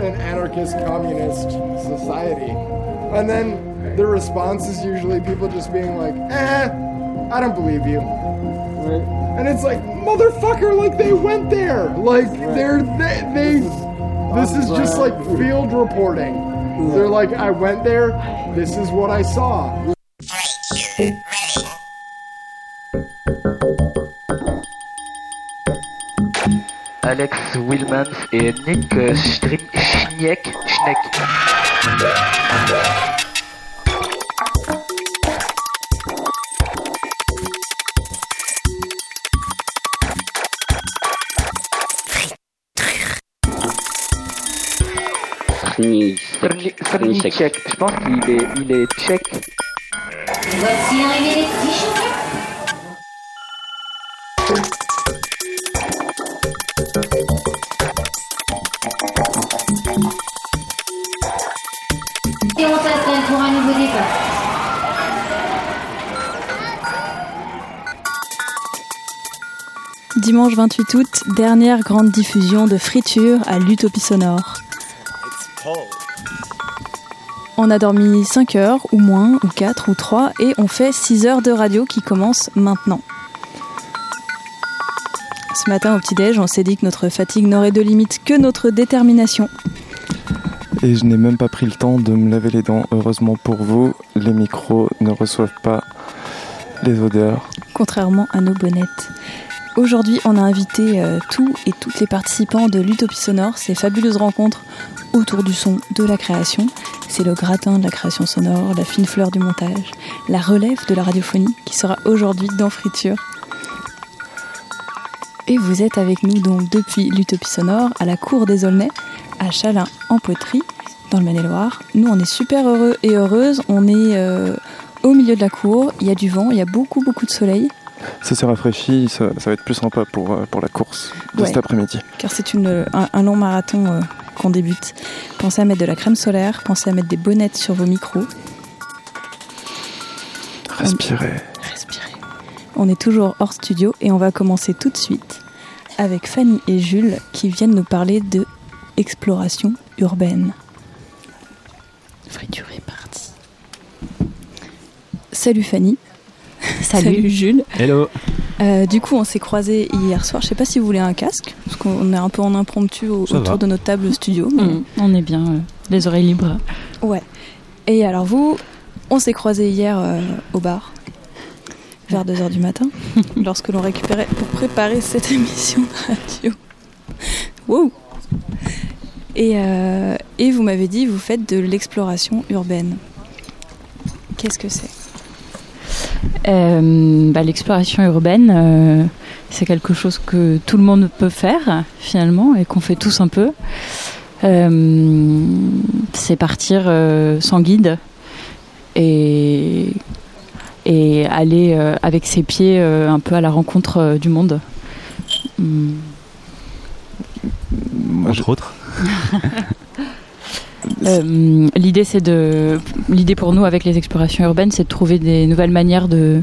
an anarchist communist society. And then the response is usually people just being like, eh, I don't believe you. And it's like, motherfucker, like they went there. Like they're, they, they this is just like field reporting. They're like, I went there, this is what I saw. Alex Wilmans et Nick Schneck. Schneck. Srnicek. Je pense qu'il est, il est tchèque. Voici arrivé les petits Dimanche 28 août, dernière grande diffusion de Friture à l'Utopie Sonore. On a dormi 5 heures, ou moins, ou 4, ou 3, et on fait 6 heures de radio qui commence maintenant. Ce matin au petit-déj, on s'est dit que notre fatigue n'aurait de limite que notre détermination. Et je n'ai même pas pris le temps de me laver les dents. Heureusement pour vous, les micros ne reçoivent pas les odeurs. Contrairement à nos bonnettes. Aujourd'hui, on a invité euh, tous et toutes les participants de l'Utopie Sonore, ces fabuleuses rencontres autour du son de la création. C'est le gratin de la création sonore, la fine fleur du montage, la relève de la radiophonie qui sera aujourd'hui dans Friture. Et vous êtes avec nous donc depuis l'Utopie Sonore à la Cour des Aulnay, à Chalin en poterie, dans le Maine-et-Loire. Nous, on est super heureux et heureuses. On est euh, au milieu de la cour, il y a du vent, il y a beaucoup, beaucoup de soleil. Ça s'est rafraîchi, ça, ça va être plus sympa pour, euh, pour la course de Ouais. cet après-midi. car c'est une- un, un long marathon euh, qu'on débute. Pensez à mettre de la crème solaire, pensez à mettre des bonnettes sur vos micros. Respirez. Respirez. On est toujours hors studio et on va commencer tout de suite avec Fanny et Jules qui viennent nous parler de exploration urbaine. Friture est parti. Salut Fanny. Salut. Jules. Hello. Euh, du coup, on s'est croisés hier soir. Je sais pas si vous voulez un casque, parce qu'on est un peu en impromptu au- autour va. de notre table studio. mais- Mm, on est bien, euh, les oreilles libres. Ouais. Et alors vous, on s'est croisés hier euh, au bar, vers 2h du matin, lorsque l'on récupérait pour préparer cette émission de radio. Wow et, euh, et vous m'avez dit, vous faites de l'exploration urbaine. Qu'est-ce que c'est? Euh, bah, L'exploration urbaine, euh, c'est quelque chose que tout le monde peut faire finalement et qu'on fait tous un peu. Euh, c'est partir euh, sans guide et, et aller euh, avec ses pieds euh, un peu à la rencontre euh, du monde. Moi, je- Entre autres. Euh, l'idée, c'est de, l'idée pour nous avec les explorations urbaines, c'est de trouver des nouvelles manières de,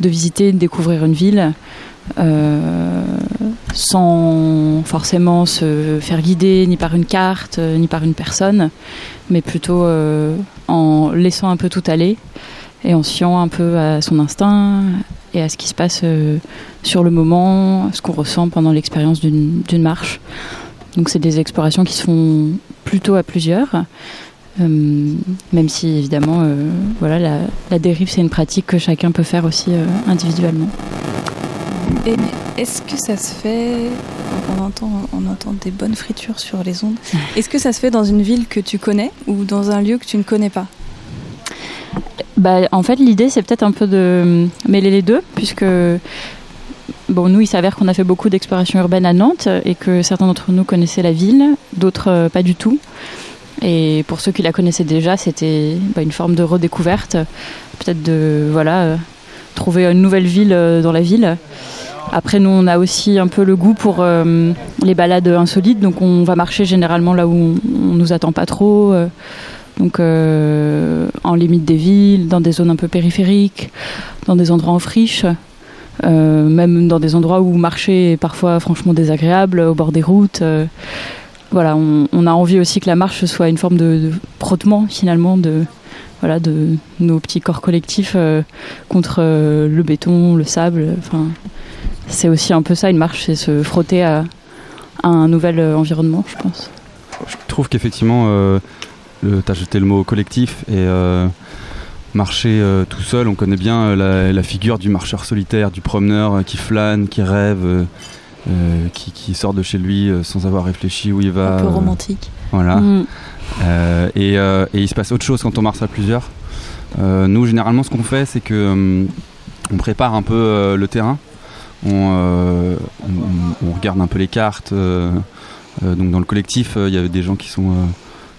visiter, de découvrir une ville, euh, sans forcément se faire guider ni par une carte, euh, ni par une personne, mais plutôt en laissant un peu tout aller et en fiant un peu à son instinct et à ce qui se passe sur le moment, ce qu'on ressent pendant l'expérience d'une marche. Donc c'est des explorations qui se font plutôt à plusieurs, euh, même si évidemment euh, voilà, la, la dérive c'est une pratique que chacun peut faire aussi euh, individuellement. Et est-ce que ça se fait on entend, on entend des bonnes fritures sur les ondes. Est-ce que ça se fait dans une ville que tu connais ou dans un lieu que tu ne connais pas? Bah, en fait, l'idée, c'est peut-être un peu de mêler les deux, puisque bon, nous, il s'avère qu'on a fait beaucoup d'exploration urbaine à Nantes et que certains d'entre nous connaissaient la ville, d'autres euh, pas du tout. Et pour ceux qui la connaissaient déjà, c'était bah, une forme de redécouverte, peut-être de voilà euh, trouver une nouvelle ville euh, dans la ville. Après, nous, on a aussi un peu le goût pour les balades insolites, donc on va marcher généralement là où on, on nous attend pas trop. donc en limite des villes, dans des zones un peu périphériques, dans des endroits en friche, même dans des endroits où marcher est parfois franchement désagréable, au bord des routes. euh. voilà, on, a envie aussi que la marche soit une forme de, frottement finalement de voilà de nos petits corps collectifs euh, contre euh, le béton, le sable. Enfin, c'est aussi un peu ça une marche, c'est se frotter à, un nouvel euh, environnement, je pense. Je trouve qu'effectivement, euh, le- t'as jeté le mot collectif et euh, marcher euh, tout seul, on connaît bien euh, la, la figure du marcheur solitaire, du promeneur euh, qui flâne, qui rêve, qui, qui sort de chez lui sans avoir réfléchi où il va. Un peu romantique. Voilà. Mm. Et, et il se passe autre chose quand on marche à plusieurs. Nous, généralement, ce qu'on fait, c'est que on prépare un peu le terrain. On, on- on regarde un peu les cartes. donc dans le collectif, il y a des gens qui sont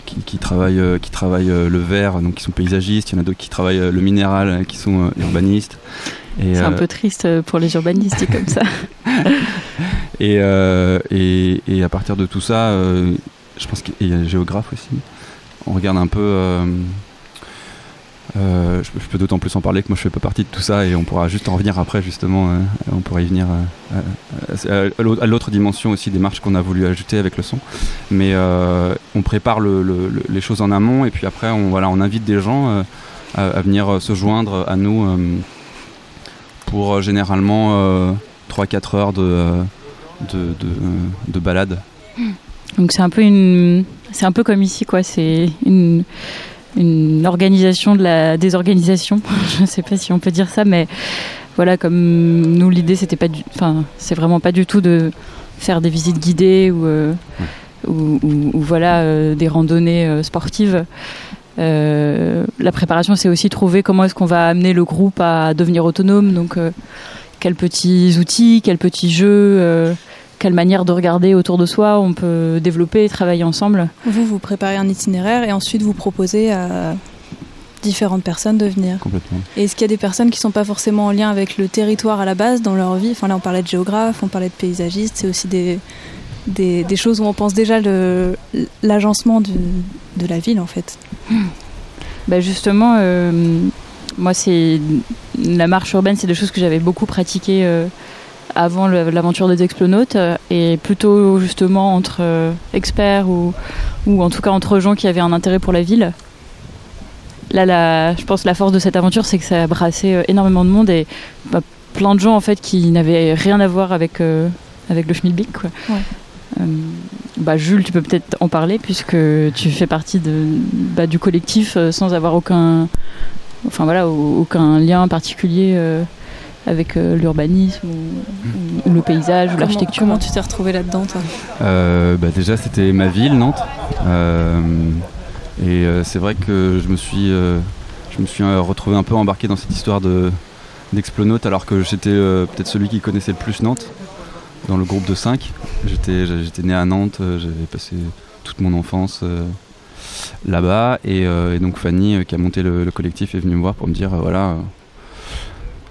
qui, qui travaillent euh, qui travaillent euh, le verre, donc qui sont paysagistes. Il y en a d'autres qui travaillent euh, le minéral, euh, qui sont urbanistes. C'est un peu triste pour les urbanistes comme ça. et, et, et à partir de tout ça, je pense qu'il y a le géographe aussi. On regarde un peu. Euh, euh, je, peux- d'autant plus en parler que moi je fais pas partie de tout ça et on pourra juste en revenir après justement. euh, on pourra y venir euh, à- à- l'autre- dimension aussi des marches qu'on a voulu ajouter avec le son. Mais euh, on prépare le- le- le- les choses en amont et puis après on, voilà, on invite des gens euh, à, venir euh, se joindre à nous euh, pour euh, généralement 3-4 heures de, euh, de, de, de balade. Donc c'est un peu une, c'est un peu comme ici quoi. C'est une, une organisation de la désorganisation. Je ne sais pas si on peut dire ça, mais voilà, comme nous l'idée c'était pas, du, enfin c'est vraiment pas du tout de faire des visites guidées ou euh, ou, ou- ou voilà euh, des randonnées euh, sportives. La préparation, c'est aussi trouver comment est-ce qu'on va amener le groupe à devenir autonome. Donc, quels petits outils, quels petits jeux, quelle manière de regarder autour de soi on peut développer et travailler ensemble. Vous, vous préparez un itinéraire et ensuite vous proposez à différentes personnes de venir. Complètement. Et est-ce qu'il y a des personnes qui sont pas forcément en lien avec le territoire à la base dans leur vie? Enfin là, on parlait de géographe, on parlait de paysagiste, c'est aussi des, des, des choses où on pense déjà le- l'agencement de la ville en fait. Bah justement, euh, moi, c'est la marche urbaine, c'est des choses que j'avais beaucoup pratiquées euh, avant l'aventure des explonautes, euh, et plutôt justement entre euh, experts ou, ou en tout cas entre gens qui avaient un intérêt pour la ville. Là, la, je pense que la force de cette aventure, c'est que ça a brassé euh, énormément de monde et bah, plein de gens en fait qui n'avaient rien à voir avec euh, avec le Schmilblick. Quoi. Ouais. Euh, bah, Jules, tu peux peut-être en parler puisque tu fais partie de, bah, du collectif sans avoir aucun, enfin voilà, au- aucun lien particulier euh, avec euh, l'urbanisme ou, ou- ou le paysage ou l'architecture. Comment tu t'es retrouvé là-dedans toi? Euh, bah déjà, c'était ma ville, Nantes. Euh, et euh, c'est vrai que je me suis, euh, je me suis euh, retrouvé un peu embarqué dans cette histoire de d'explonaute alors que j'étais euh, peut-être celui qui connaissait le plus Nantes dans le groupe de 5. J'étais, j'étais né à Nantes, j'avais passé toute mon enfance euh, là-bas et, euh, et donc Fanny euh, qui a monté le, le collectif est venue me voir pour me dire euh, voilà.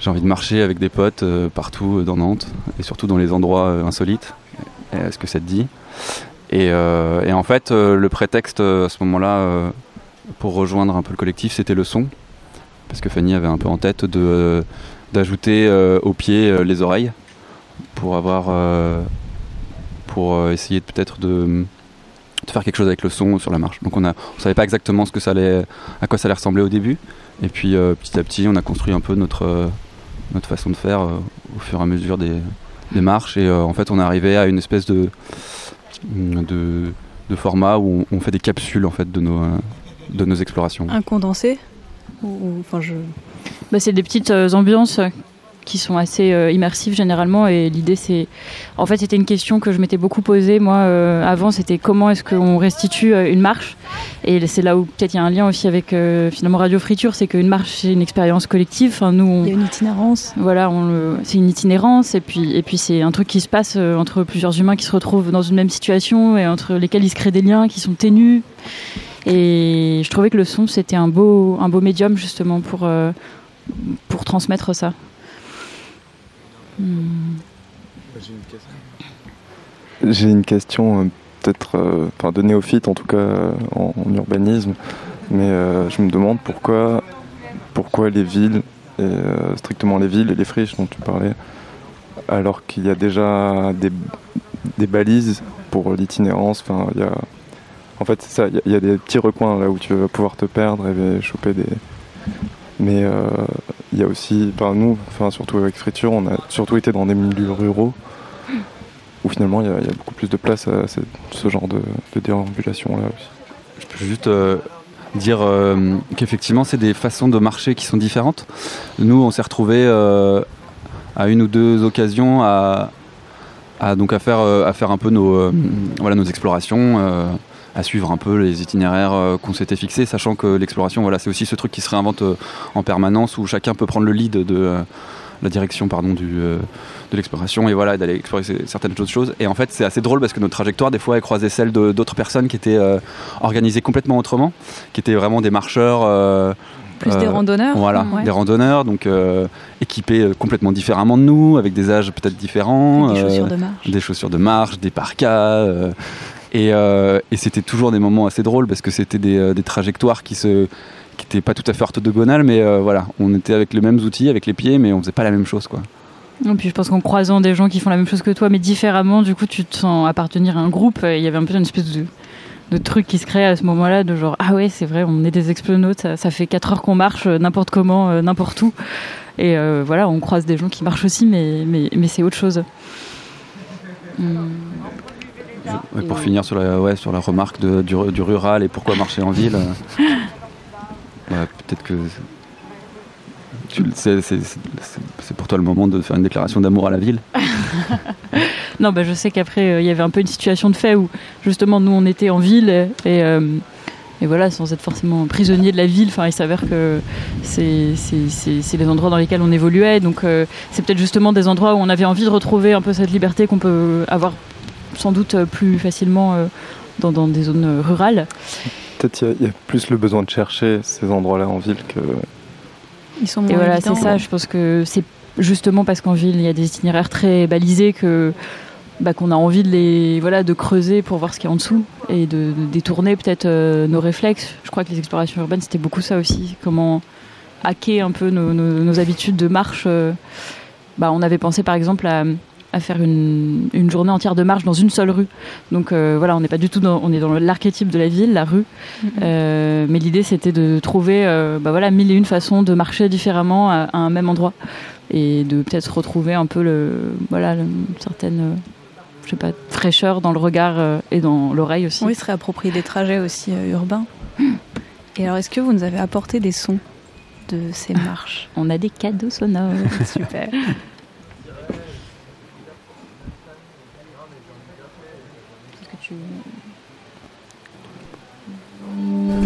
J'ai envie de marcher avec des potes euh, partout euh, dans Nantes et surtout dans les endroits euh, insolites. Est-ce que ça te dit? Et, en fait, le prétexte à ce moment-là pour rejoindre un peu le collectif, c'était le son. Parce que Fanny avait un peu en tête de, d'ajouter euh, au pied euh, les oreilles pour avoir. pour essayer peut-être de, faire quelque chose avec le son sur la marche. Donc on on savait pas exactement ce que ça allait, à quoi ça allait ressembler au début. Et puis petit à petit, on a construit un peu notre, notre façon de faire euh, au fur et à mesure des, des marches. Et euh, en fait, on est arrivé à une espèce de, de, de format où on, on fait des capsules en fait de nos, euh, de nos explorations. Un condensé ou, ou- enfin je Bah, c'est des petites euh, ambiances qui sont assez euh, immersives généralement et l'idée c'est en fait c'était une question que je m'étais beaucoup posée moi euh, avant c'était comment est-ce qu'on restitue euh, une marche? Et c'est là où peut-être il y a un lien aussi avec euh, finalement Radio Friture c'est qu'une marche c'est une expérience collective enfin, nous on, il y a une itinérance. voilà, on c'est une itinérance et puis et puis c'est un truc qui se passe entre plusieurs humains qui se retrouvent dans une même situation et entre lesquels il se crée des liens qui sont ténus. Et je trouvais que le son c'était un beau un beau médium justement pour euh, pour transmettre ça. J'ai une question euh, peut-être euh, enfin, de néophyte en tout cas euh, en, urbanisme, mais je me demande pourquoi, pourquoi les villes, strictement les villes et les friches dont tu parlais, alors qu'il y a déjà des, balises pour l'itinérance. Enfin, il y a, en fait, c'est ça. Il y, a des petits recoins là où tu vas pouvoir te perdre et choper des. Mais euh, il y a aussi, enfin nous, enfin surtout avec Friture, on a surtout été dans des milieux ruraux où finalement il y, a- il y a beaucoup plus de place à ce, ce genre de, de déambulation là aussi. Je peux juste euh, dire euh, qu'effectivement, c'est des façons de marcher qui sont différentes. Nous, on s'est retrouvés euh, à une ou deux occasions à, à, donc à, faire, euh, à faire un peu nos, euh, voilà, nos explorations, euh, à suivre un peu les itinéraires euh, qu'on s'était fixés, sachant que l'exploration, voilà, c'est aussi ce truc qui se réinvente euh, en permanence, où chacun peut prendre le lead de euh, la direction pardon, du, euh, de l'exploration et voilà, d'aller explorer certaines autres choses. Et en fait, c'est assez drôle parce que notre trajectoire, des fois, elle croisait celle d'autres personnes qui étaient euh, organisées complètement autrement, qui étaient vraiment des marcheurs. euh, Plus des randonneurs. Voilà, Ouais. des randonneurs, donc équipés complètement différemment de nous, avec des âges peut-être différents. Des chaussures de marche. des chaussures de marche, des parkas. Euh, et c'était toujours des moments assez drôles parce que c'était des, euh, trajectoires qui se qui n'étaient pas tout à fait orthogonales, mais euh, voilà, on était avec les mêmes outils, avec les pieds, mais on faisait pas la même chose, quoi. Et puis je pense qu'en croisant des gens qui font la même chose que toi, mais différemment, du coup, tu te sens appartenir à un groupe. Il y avait un peu une espèce de, truc qui se crée à ce moment-là, de genre, ah ouais, c'est vrai, on est des explonautes, ça, ça fait 4 heures qu'on marche n'importe comment, n'importe où. Et voilà, on croise des gens qui marchent aussi, mais, mais, mais c'est autre chose. Hum. Pour finir sur la, ouais, sur la remarque de- du, du rural et pourquoi marcher en ville, euh, peut-être que c'est- pour toi le moment de faire une déclaration d'amour à la ville. Non, bah, je sais qu'après, euh, il y avait un peu une situation de fait où, justement, nous, on était en ville et, et, euh, et voilà, sans être forcément prisonnier de la ville, il s'avère que c'est les endroits dans lesquels on évoluait. Donc, euh, c'est peut-être justement des endroits où on avait envie de retrouver un peu cette liberté qu'on peut avoir sans doute euh, plus facilement euh, dans, dans des zones euh, rurales. Peut-être il y a- il y, a plus le besoin de chercher ces endroits-là en ville que. Ils sont Et moins voilà, c'est ça. Je pense que c'est justement parce qu'en ville, il y a des itinéraires très balisés que bah, qu'on a envie de les voilà de creuser pour voir ce qu'il y a en dessous et de, de détourner peut-être euh, nos réflexes. Je crois que les explorations urbaines c'était beaucoup ça aussi. Comment hacker un peu nos, nos- nos habitudes de marche. euh. Bah, on avait pensé par exemple à à faire une, une journée entière de marche dans une seule rue. Donc euh, voilà, on n'est pas du tout dans, on est dans l'archétype de la ville, la rue. Euh, mais l'idée c'était de trouver euh, bah voilà, mille et une façons de marcher différemment à, à un même endroit et de peut-être retrouver un peu le, voilà, le- une certaine je sais pas, fraîcheur dans le regard et dans l'oreille aussi. Oui, se réapproprier des trajets aussi urbains. Et alors, est-ce que vous nous avez apporté des sons de ces marches? On a des cadeaux sonores. Super.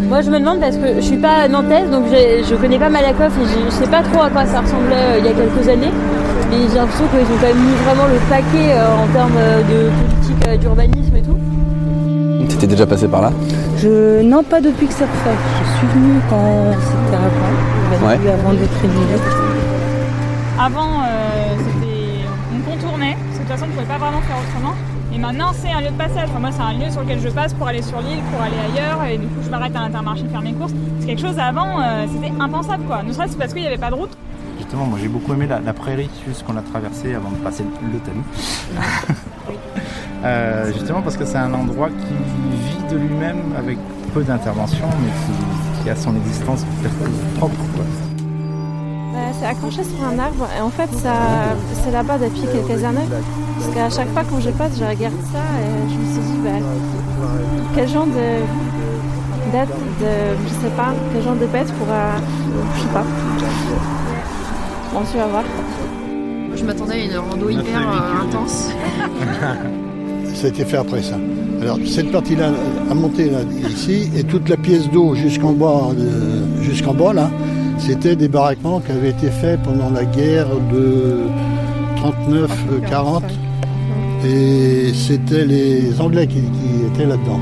Moi, je me demande parce que je suis pas nantaise, donc je connais pas Malakoff et je- je sais pas trop à quoi ça ressemblait euh, il y a quelques années. Mais j'ai l'impression qu'ils ont quand même mis vraiment le paquet euh, en termes euh, de politique euh, d'urbanisme et tout. T'étais déjà passé par là? Je... Non, pas depuis que c'est refait. Je suis venue quand c'était avant. Ouais. avant d'être révélé. Avant, euh, c'était on contournait, de toute façon, on ne pouvait pas vraiment faire autrement. Et maintenant, c'est un lieu de passage. Enfin, moi, c'est un lieu sur lequel je passe pour aller sur l'île, pour aller ailleurs. Et du coup, je m'arrête à l'intermarché faire mes courses. C'est quelque chose avant, euh, c'était impensable, quoi. Ne serait-ce parce qu'il n'y avait pas de route. Justement, moi j'ai beaucoup aimé la, la prairie juste qu'on a traversée avant de passer le Talou. Euh, justement parce que c'est un endroit qui vit de lui-même avec peu d'intervention, mais qui, qui a son existence propre. quoi. C'est accroché sur un arbre et en fait ça, c'est là-bas depuis quelques années. Parce qu'à chaque fois quand je passe, je regarde ça et je me suis dit bah, quel genre de d'être, de, je sais pas, quel genre de bête pourra, je sais pas. Bon, tu vas voir. Je m'attendais à une rando hyper euh, intense. Ça a été fait après ça. Alors cette partie-là a monté là, ici et toute la pièce d'eau jusqu'en bas, de- jusqu'en bas là, c'était des baraquements qui avaient été faits pendant la guerre de 39-40 et c'était les Anglais qui, étaient là-dedans.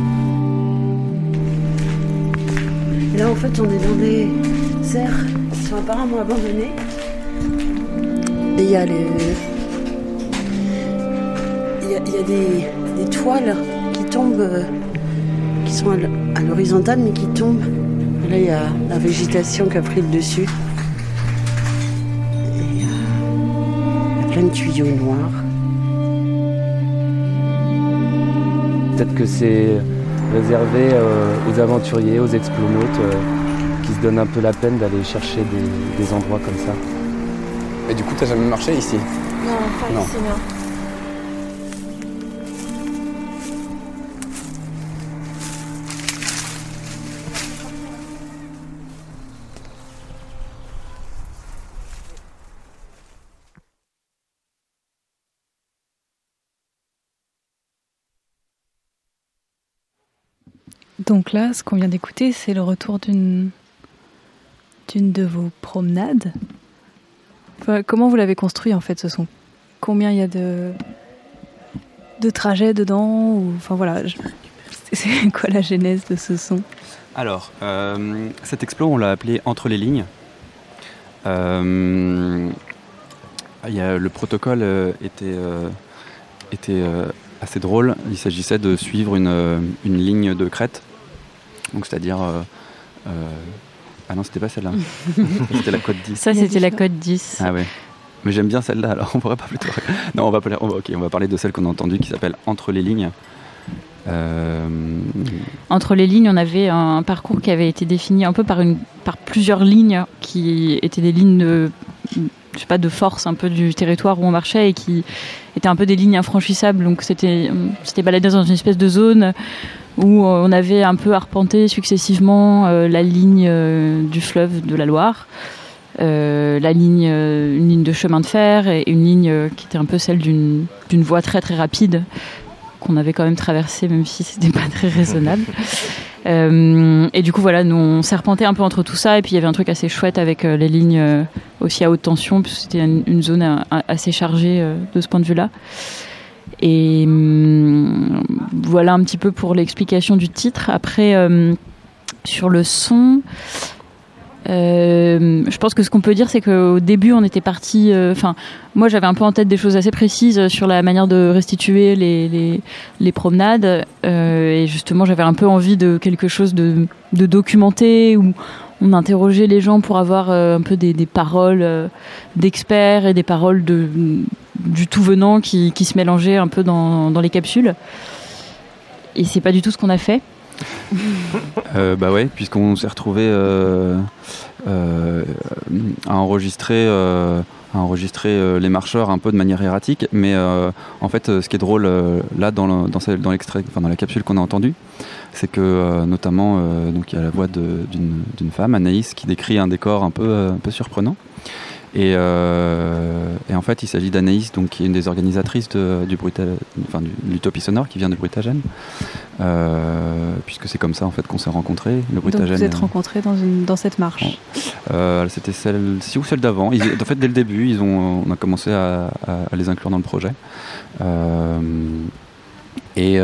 Là, en fait, on est dans des serres qui sont apparemment abandonnées. Et il y a les. Y a, des, toiles qui tombent, euh, qui sont à l'horizontale, mais qui tombent. Là, il y a la végétation qui a pris le dessus. Et il y a plein de tuyaux noirs. peut-être que c'est réservé euh, aux aventuriers, aux explonautes euh, qui se donnent un peu la peine d'aller chercher des, des endroits comme ça. Et du coup, t'as jamais marché ici? Non, pas Non. ici, non. Donc là, ce qu'on vient d'écouter, c'est le retour d'une d'une de vos promenades. Comment vous l'avez construit en fait ce son? Combien il y a de de trajets dedans enfin voilà, je- c'est quoi la genèse de ce son? Alors, euh, cet explo, on l'a appelé Entre les lignes. Euh, y a- le protocole euh, était, était assez drôle. Il s'agissait de suivre une, une ligne de crête. Donc, c'est-à-dire. euh, euh, ah non, c'était pas celle-là. c'était la code 10. Ça, c'était la code 10. Ah ouais. Mais j'aime bien celle-là, alors on pourrait pas plutôt. Non, on va, parler, on va, on va parler de celle qu'on a entendue qui s'appelle Entre les lignes. Euh, Entre les lignes, on avait un parcours qui avait été défini un peu par, une, par plusieurs lignes qui étaient des lignes de, je sais pas, de force un peu du territoire où on marchait et qui étaient un peu des lignes infranchissables. Donc c'était on s'était baladé dans une espèce de zone où on avait un peu arpenté successivement euh, la ligne euh, du fleuve de la Loire. euh, la ligne, euh, une ligne de chemin de fer et une ligne euh, qui était un peu celle d'une voie très très rapide qu'on avait quand même traversée même si c'était pas très raisonnable. Euh, et du coup voilà, nous on serpentait un peu entre tout ça et puis il y avait un truc assez chouette avec euh, les lignes euh, aussi à haute tension parce que c'était une, une zone euh, assez chargée euh, de ce point de vue-là. Et hum, voilà un petit peu pour l'explication du titre. Après, euh, sur le son, euh, je pense que ce qu'on peut dire, c'est qu'au début, on était parti. euh, Enfin, moi, j'avais un peu en tête des choses assez précises sur la manière de restituer les, promenades. euh, et justement, j'avais un peu envie de quelque chose de, documenté où on interrogeait les gens pour avoir un peu des, paroles d'experts et des paroles de, du tout venant qui, qui se mélangeaient un peu dans, dans les capsules. Et c'est pas du tout ce qu'on a fait. Euh, bah ouais, puisqu'on s'est retrouvé euh, euh, à enregistrer, à enregistrer les marcheurs un peu de manière erratique. Mais en fait, ce qui est drôle là dans, dans, l'extrait, dans la capsule qu'on a entendue, c'est que notamment donc il y a la voix d'une femme, Anaïs, qui décrit un décor un peu, un peu surprenant. Et, euh, et en fait, il s'agit d'Anaïs, donc qui est une des organisatrices de, du Bruta- enfin, l'Utopie sonore, qui vient de Brutagène, Euh, puisque c'est comme ça en fait qu'on s'est rencontrés. Le Donc vous êtes rencontrés dans, une, dans cette marche. euh, C'était celle-ci ou celle d'avant. Ils- En fait, dès le début, ils ont, on a commencé à, à- à les inclure dans le projet. Et,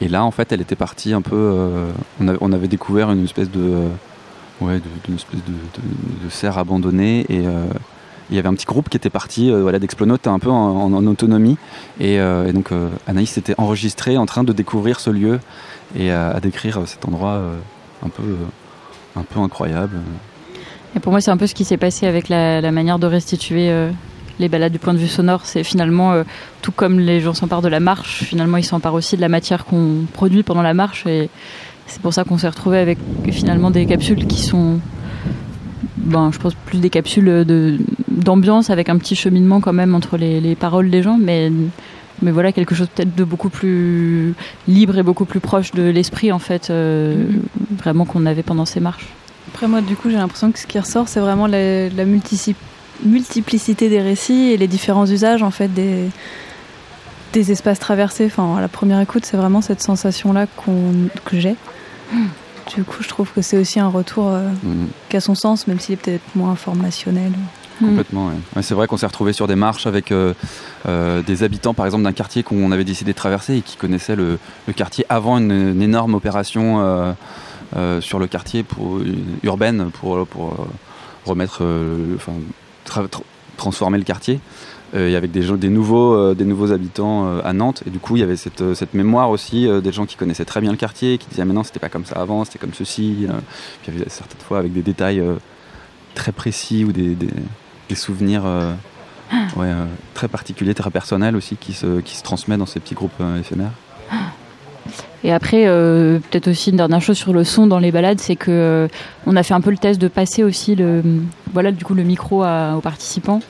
et là, en fait, elle était partie un peu. on avait découvert une espèce de. Ouais, d'une espèce de, de- de serre abandonnée. Et. euh, il y avait un petit groupe qui était parti euh, voilà, d'Explonaute un peu en, autonomie. Et, euh, donc Anaïs s'était enregistrée en train de découvrir ce lieu et à, décrire cet endroit un, peu, un peu incroyable. Et pour moi, c'est un peu ce qui s'est passé avec la, manière de restituer les balades du point de vue sonore. C'est finalement, tout comme les gens s'emparent de la marche, finalement, ils s'emparent aussi de la matière qu'on produit pendant la marche. C'est pour ça qu'on s'est retrouvé avec finalement des capsules qui sont, ben, je pense, plus des capsules de- d'ambiance avec un petit cheminement quand même entre les, les paroles des gens. Mais, mais voilà, quelque chose peut-être de beaucoup plus libre et beaucoup plus proche de l'esprit, en fait, euh, vraiment qu'on avait pendant ces marches. Après moi, du coup, j'ai l'impression que ce qui ressort, c'est vraiment la, multiplicité des récits et les différents usages en fait des des espaces traversés. Enfin, à la première écoute, c'est vraiment cette sensation-là qu'on que j'ai. Du coup, je trouve que c'est aussi un retour euh, Mhm. qui a son sens, même s'il est peut-être moins informationnel. Complètement, ouais. Ouais, c'est vrai qu'on s'est retrouvé sur des marches avec euh, euh, des habitants, par exemple, d'un quartier qu'on avait décidé de traverser et qui connaissaient le, le quartier avant une, une énorme opération euh, euh, sur le quartier pour, urbaine pour, pour euh, remettre, euh, enfin, tra- tra- transformer le quartier. Euh, et avec des, gens, des, nouveaux, euh, des nouveaux habitants euh, à Nantes. Et du coup, il y avait cette, euh, cette mémoire aussi euh, des gens qui connaissaient très bien le quartier, qui disaient Mais non, c'était pas comme ça avant, c'était comme ceci. euh. Puis il y avait certaines fois avec des détails euh, très précis ou des, des, des souvenirs euh, ouais, euh, très particuliers, très personnels aussi, qui se, qui se transmettent dans ces petits groupes euh, éphémères. Et après, euh, peut-être aussi une dernière chose sur le son dans les balades, c'est que euh, on a fait un peu le test de passer aussi le, voilà, du coup, le micro à- aux participants.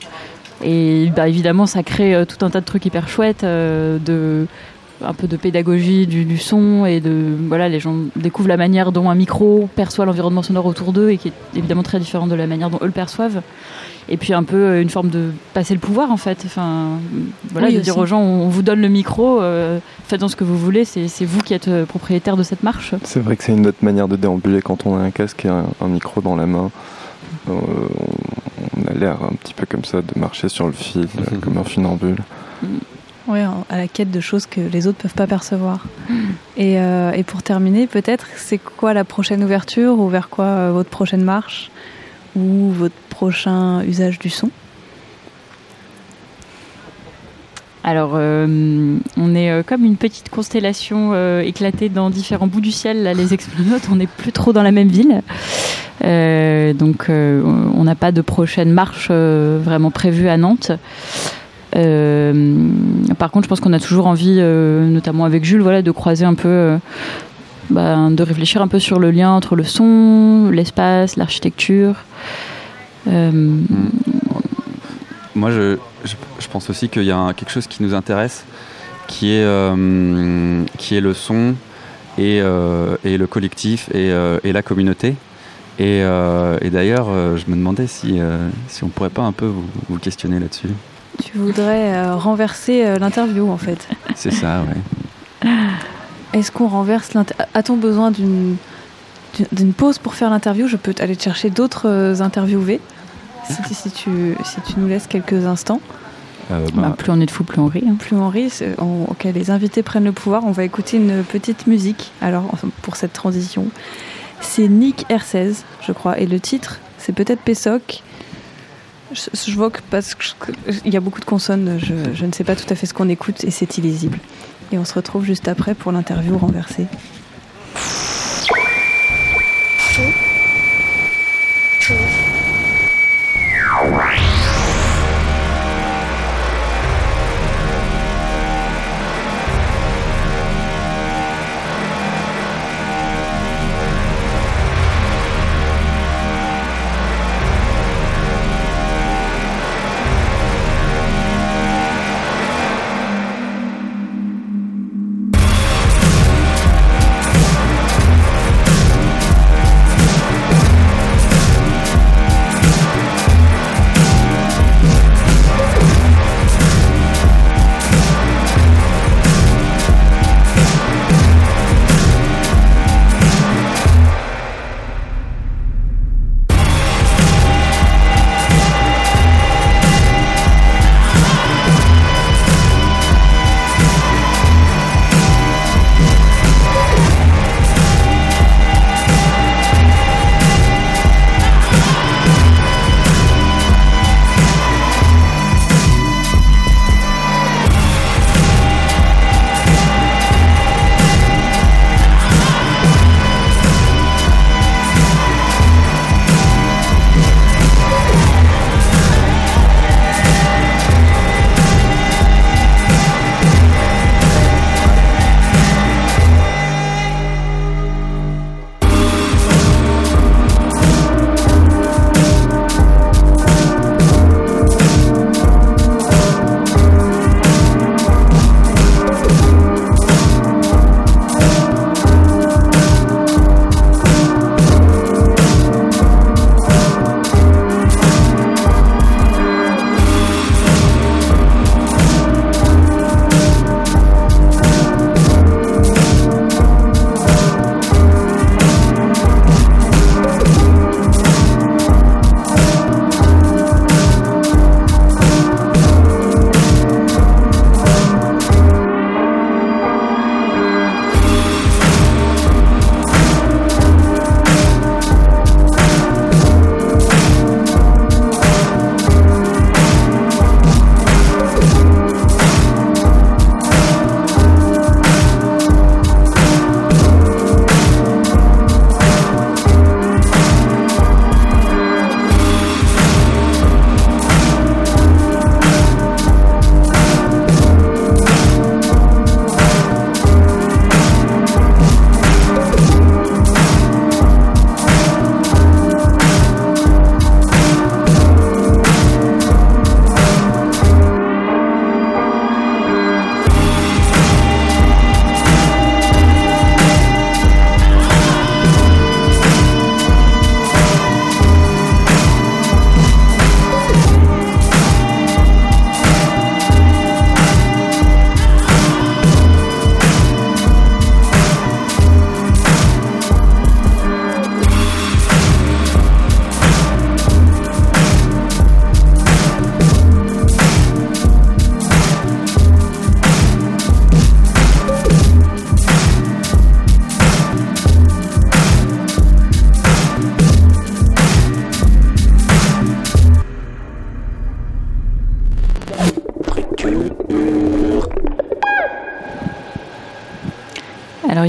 Et bah, évidemment, ça crée euh, tout un tas de trucs hyper chouettes, euh, de un peu de pédagogie du, du son et de voilà, les gens découvrent la manière dont un micro perçoit l'environnement sonore autour d'eux et qui est évidemment très différent de la manière dont eux le perçoivent. Et puis un peu euh, une forme de passer le pouvoir en fait. Enfin, voilà, Oui, de dire aux gens, on vous donne le micro, euh, faites-en ce que vous voulez, c'est c'est vous qui êtes propriétaire de cette marche. C'est vrai que c'est une autre manière de déambuler quand on a un casque et un, un micro dans la main. Euh, on, on a l'air un petit peu comme ça de marcher sur le fil, euh, comme un funambule. Ouais, en- à la quête de choses que les autres peuvent pas percevoir. Et, euh, et pour terminer, peut-être, c'est quoi la prochaine ouverture ou vers quoi euh, votre prochaine marche ou votre prochain usage du son? Alors, euh, on est euh, comme une petite constellation euh, éclatée dans différents bouts du ciel, les explonautes. On n'est plus trop dans la même ville. Donc, on n'a pas de prochaine marche vraiment prévue à Nantes. Par contre, je pense qu'on a toujours envie, notamment avec Jules, voilà, de croiser un peu, bah, de réfléchir un peu sur le lien entre le son, l'espace, l'architecture. Euh, Moi, je, je, je pense aussi qu'il y a un- quelque chose qui nous intéresse, qui est, euh, qui est le son et, euh, et le collectif et, euh, et la communauté. Et, et d'ailleurs, je me demandais si, si on pourrait pas un peu vous, vous questionner là-dessus. Tu voudrais renverser l'interview en fait. C'est ça, ouais. Est-ce qu'on renverse l'interview A-t-on besoin d'une pause pour faire l'interview? Je peux aller te chercher d'autres interviewés si, si tu, si tu nous laisses quelques instants. Euh, bah, plus on est de fous, plus on rit. hein. Plus on rit, on- ok, les invités prennent le pouvoir. On va écouter une petite musique alors pour cette transition. C'est Nick R16, je crois, et le titre, c'est peut-être Pessoc. Je, je vois que parce qu'il y a beaucoup de consonnes, je, je ne sais pas tout à fait ce qu'on écoute et c'est illisible. Et on se retrouve juste après pour l'interview renversée.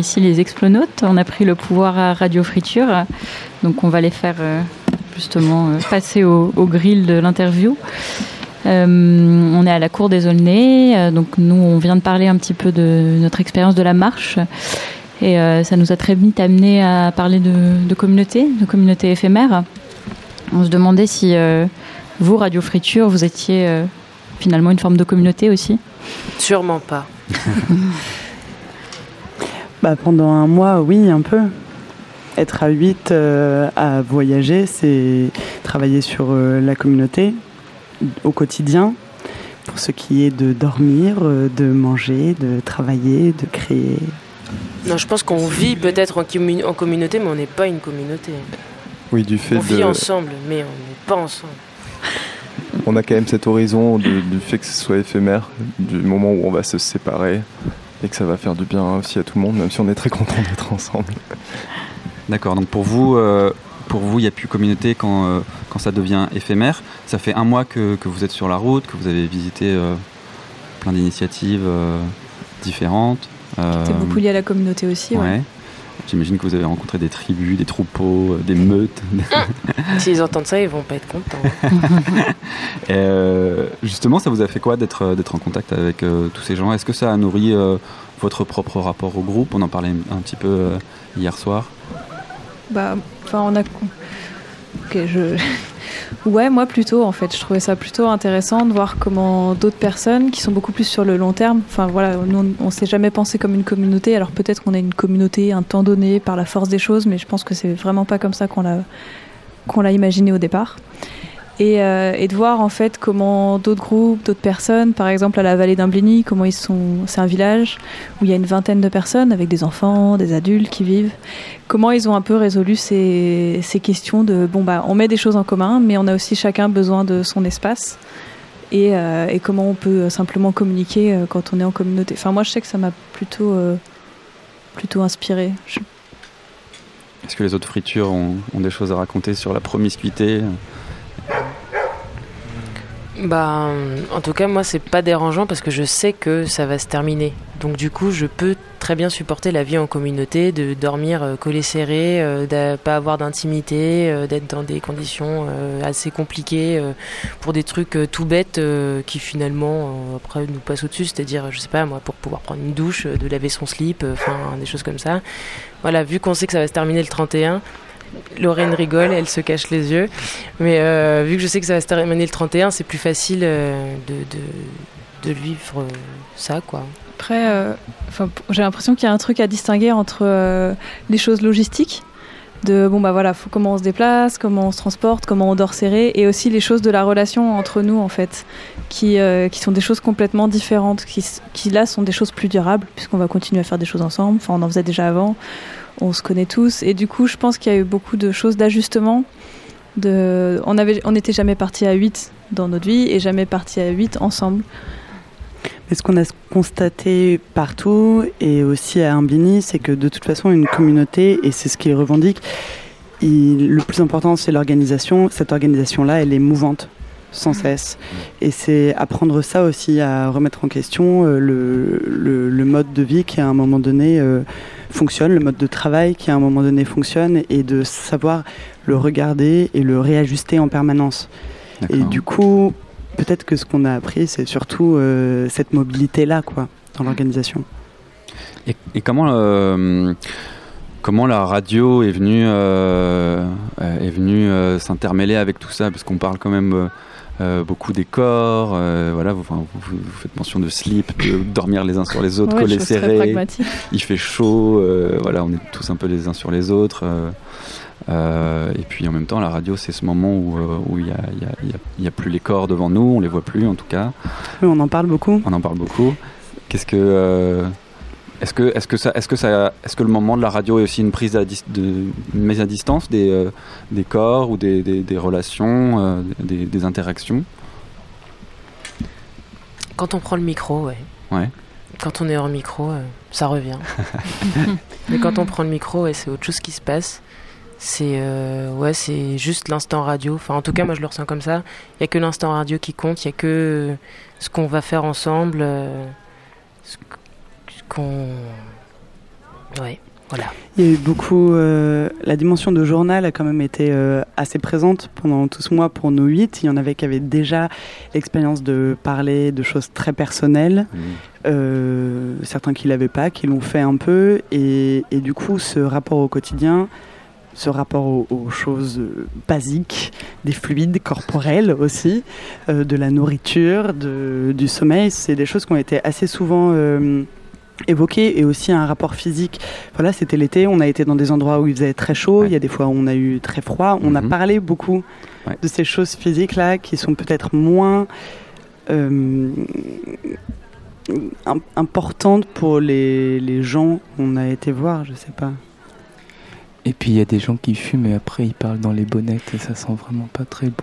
Ici les explonautes. On a pris le pouvoir à Radio Friture. Donc on va les faire euh, justement euh, passer au, au grill de l'interview. Euh, on est à la cour des Aulnay. Donc nous, on vient de parler un petit peu de notre expérience de la marche. Et euh, ça nous a très vite amené à parler de, de communauté, de communauté éphémère. On se demandait si euh, vous, Radio Friture, vous étiez finalement une forme de communauté aussi. Sûrement pas. Bah, pendant un mois, oui, un peu. Être à 8 à voyager, c'est travailler sur euh, la communauté au quotidien, pour ce qui est de dormir, euh, de manger, de travailler, de créer. Non, je pense qu'on vit peut-être en, commu- en communauté, mais on n'est pas une communauté. Oui, du fait On vit de. ensemble, mais on n'est pas ensemble. On a quand même cet horizon de- du fait que ce soit éphémère, du moment où on va se séparer et que ça va faire du bien aussi à tout le monde, même si on est très content d'être ensemble. D'accord, donc pour vous, euh, pour vous, il n'y a plus communauté quand, euh, quand ça devient éphémère. Ça fait un mois que, que vous êtes sur la route, que vous avez visité euh, plein d'initiatives euh, différentes. Euh, C'est beaucoup lié à la communauté aussi. ouais. ouais. J'imagine que vous avez rencontré des tribus, des troupeaux, euh, des meutes. S'ils entendent ça, ils vont pas être contents. Et, euh, justement, ça vous a fait quoi d'être euh, d'être en contact avec euh, tous ces gens? Est-ce que ça a nourri euh, votre propre rapport au groupe? On en parlait un petit peu euh, hier soir. Bah, enfin, on a. Je. Ouais, moi plutôt en fait. Je trouvais ça plutôt intéressant de voir comment d'autres personnes qui sont beaucoup plus sur le long terme. Enfin voilà, nous, on s'est jamais pensé comme une communauté. Alors peut-être qu'on est une communauté un temps donné par la force des choses, mais je pense que c'est vraiment pas comme ça qu'on l'a qu'on l'a imaginé au départ. Et, euh, et de voir en fait comment d'autres groupes, d'autres personnes, par exemple à la vallée d'Imblény, comment ils sont. C'est un village où il y a une vingtaine de personnes avec des enfants, des adultes qui vivent. Comment ils ont un peu résolu ces, questions de bon bah on met des choses en commun, mais on a aussi chacun besoin de son espace. Et, euh, comment on peut simplement communiquer euh, quand on est en communauté. Enfin moi je sais que ça m'a plutôt euh, plutôt inspiré. Est-ce que les autres fritures ont des choses à raconter sur la promiscuité? Bah, en tout cas, moi, c'est pas dérangeant parce que je sais que ça va se terminer. Donc, du coup, je peux très bien supporter la vie en communauté, de dormir euh, collé serré, euh, de pas avoir d'intimité, euh, d'être dans des conditions euh, assez compliquées pour des trucs tout bêtes qui finalement après nous passent au-dessus. C'est-à-dire, je sais pas moi, pour pouvoir prendre une douche, de laver son slip, enfin des choses comme ça. Voilà, vu qu'on sait que ça va se terminer le 31. Lorraine rigole, elle se cache les yeux. Mais euh, vu que je sais que ça va se terminer le 31, c'est plus facile euh, de, de, de vivre ça, quoi. Après, euh, j'ai l'impression qu'il y a un truc à distinguer entre les choses logistiques, de bon bah voilà, comment on se déplace, comment on se transporte, comment on dort serré, et aussi les choses de la relation entre nous en fait, qui, qui sont des choses complètement différentes, qui, qui là sont des choses plus durables, puisqu'on va continuer à faire des choses ensemble, enfin on en faisait déjà avant, on se connaît tous, et du coup je pense qu'il y a eu beaucoup de choses d'ajustement. On avait, on n'était jamais parti à 8 dans notre vie et jamais parti à 8 ensemble. Mais ce qu'on a constaté partout et aussi à Imbini, c'est que de toute façon, une communauté, et c'est ce qu'ils revendiquent, il- le plus important, c'est l'organisation. Cette organisation-là, elle est mouvante sans cesse. Et c'est apprendre ça aussi, à remettre en question euh, le, le- le mode de vie qui, à un moment donné, euh, fonctionne, le mode de travail qui, à un moment donné, fonctionne, et de savoir le regarder et le réajuster en permanence. Et du coup, peut-être que ce qu'on a appris, c'est surtout euh, cette mobilité-là, quoi, dans l'organisation. Et, et comment, comment la radio est venue, euh, est venue euh, s'intermêler avec tout ça? Parce qu'on parle quand même euh, beaucoup des corps, euh, voilà, vous, enfin, vous- vous faites mention de slip, de dormir les uns sur les autres, Ouais, serrés. pragmatique. Il fait chaud, euh, voilà, on est tous un peu les uns sur les autres. euh, euh, et puis en même temps, la radio, c'est ce moment où où il n'y a, il y a- il y a- il y a plus les corps devant nous, on les voit plus en tout cas. Oui, on en parle beaucoup. On en parle beaucoup. Qu'est-ce que euh, est-ce que est-ce que ça est-ce que ça est-ce que le moment de la radio est aussi une prise à dis- de une mise à distance des euh, des corps ou des, des, des relations, euh, des, des interactions? Quand on prend le micro, ouais. Ouais. Quand on est hors micro, euh, ça revient. Mais quand on prend le micro, ouais, c'est autre chose qui se passe. C'est ouais, c'est juste l'instant radio. Enfin, en tout cas, moi, je le ressens comme ça. Il y a que l'instant radio qui compte. Il y a que ce qu'on va faire ensemble, qu'on Ouais, voilà. Il y a eu beaucoup. euh, la dimension de journal a quand même été euh, assez présente pendant tout ce mois pour nos huit. Il y en avait qui avaient déjà l'expérience de parler de choses très personnelles. Euh, certains qui l'avaient pas, qui l'ont fait un peu. Et, et du coup, ce rapport au quotidien, ce rapport aux, aux choses basiques, des fluides corporels aussi, euh, de la nourriture, de, du sommeil, c'est des choses qui ont été assez souvent euh, évoquées et aussi un rapport physique. Voilà, c'était l'été, on a été dans des endroits où il faisait très chaud, il y a des fois où on a eu très froid, on a Mhm. parlé beaucoup de ces choses physiques-là qui sont peut-être moins euh, im- importantes pour les, les gens qu'on a été voir, je sais pas. Et puis il y a des gens qui fument et après ils parlent dans les bonnettes et ça sent vraiment pas très bon.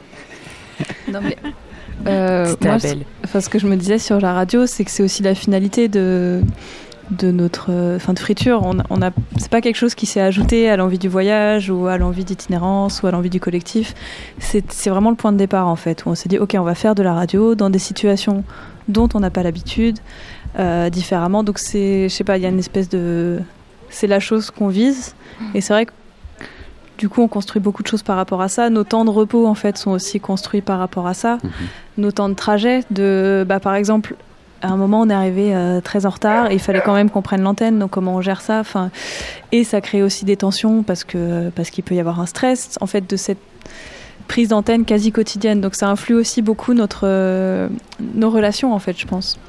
Non mais euh, moi, enfin, ce que je me disais sur la radio, c'est que c'est aussi la finalité de de notre euh, enfin de friture. On, a- on a, c'est pas quelque chose qui s'est ajouté à l'envie du voyage ou à l'envie d'itinérance ou à l'envie du collectif. C'est vraiment le point de départ en fait où on s'est dit ok on va faire de la radio dans des situations dont on n'a pas l'habitude euh, différemment. Donc c'est je sais pas il y a une espèce de c'est la chose qu'on vise et c'est vrai que du coup, on construit beaucoup de choses par rapport à ça. Nos temps de repos, en fait, sont aussi construits par rapport à ça. Nos temps de trajet, de, bah, par exemple, à un moment, on est arrivé euh, très en retard et il fallait quand même qu'on prenne l'antenne. Donc, comment on gère ça enfin, Et ça crée aussi des tensions parce que parce qu'il peut y avoir un stress, en fait, de cette prise d'antenne quasi quotidienne. Donc, ça influe aussi beaucoup notre euh, nos relations, en fait, je pense.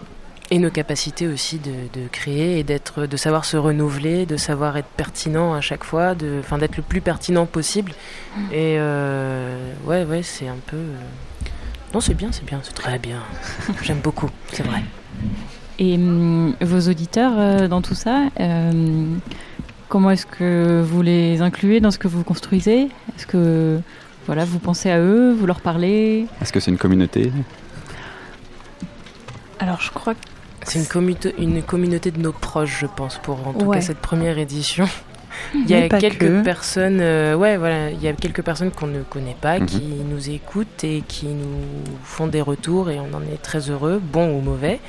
Et nos capacités aussi de, de créer et d'être, de savoir se renouveler, de savoir être pertinent à chaque fois, de, enfin d'être le plus pertinent possible. Et euh, ouais, ouais, c'est un peu. euh, Non, c'est bien, c'est bien, c'est très bien. J'aime beaucoup, c'est vrai. Et hum, vos auditeurs euh, dans tout ça, euh, comment est-ce que vous les incluez dans ce que vous construisez? Est-ce que voilà, vous pensez à eux, vous leur parlez? Est-ce que c'est une communauté? Alors, je crois que C'est une, une communauté de nos proches, je pense, pour en tout Ouais. cas cette première édition. Il y a quelques que. personnes, euh, ouais, voilà, il y a quelques personnes qu'on ne connaît pas, Mhm. qui nous écoutent et qui nous font des retours et on en est très heureux, bons ou mauvais.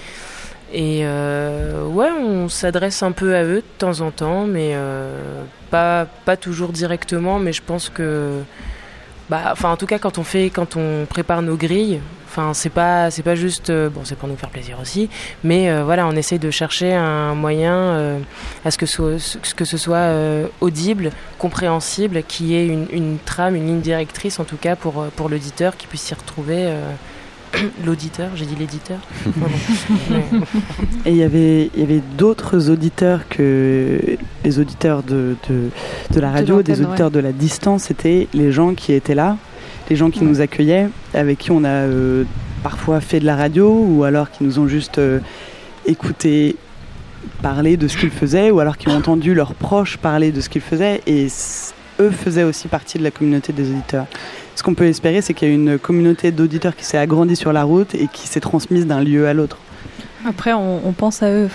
Et euh, ouais, on s'adresse un peu à eux de temps en temps, mais euh, pas, pas toujours directement. Mais je pense que, bah, enfin, en tout cas, quand on fait, quand on prépare nos grilles, enfin, c'est pas, c'est pas juste, euh, bon, c'est pour nous faire plaisir aussi, mais euh, voilà, on essaye de chercher un moyen euh, à ce que, ce, ce- que ce soit audible, compréhensible, qui ait une, une trame, une ligne directrice en tout cas pour, pour l'auditeur, qui puisse s'y retrouver. L'auditeur, j'ai dit l'éditeur. Et il y avait, il y avait d'autres auditeurs que les auditeurs de, de, de la radio, des auditeurs ouais. de la distance. C'était les gens qui étaient là, les gens qui nous accueillaient, avec qui on a euh, parfois fait de la radio ou alors qui nous ont juste euh, écouté parler de ce qu'ils faisaient ou alors qui ont entendu leurs proches parler de ce qu'ils faisaient et eux faisaient aussi partie de la communauté des auditeurs. Ce qu'on peut espérer, c'est qu'il y a une communauté d'auditeurs qui s'est agrandie sur la route et qui s'est transmise d'un lieu à l'autre. Après, on, pense à eux.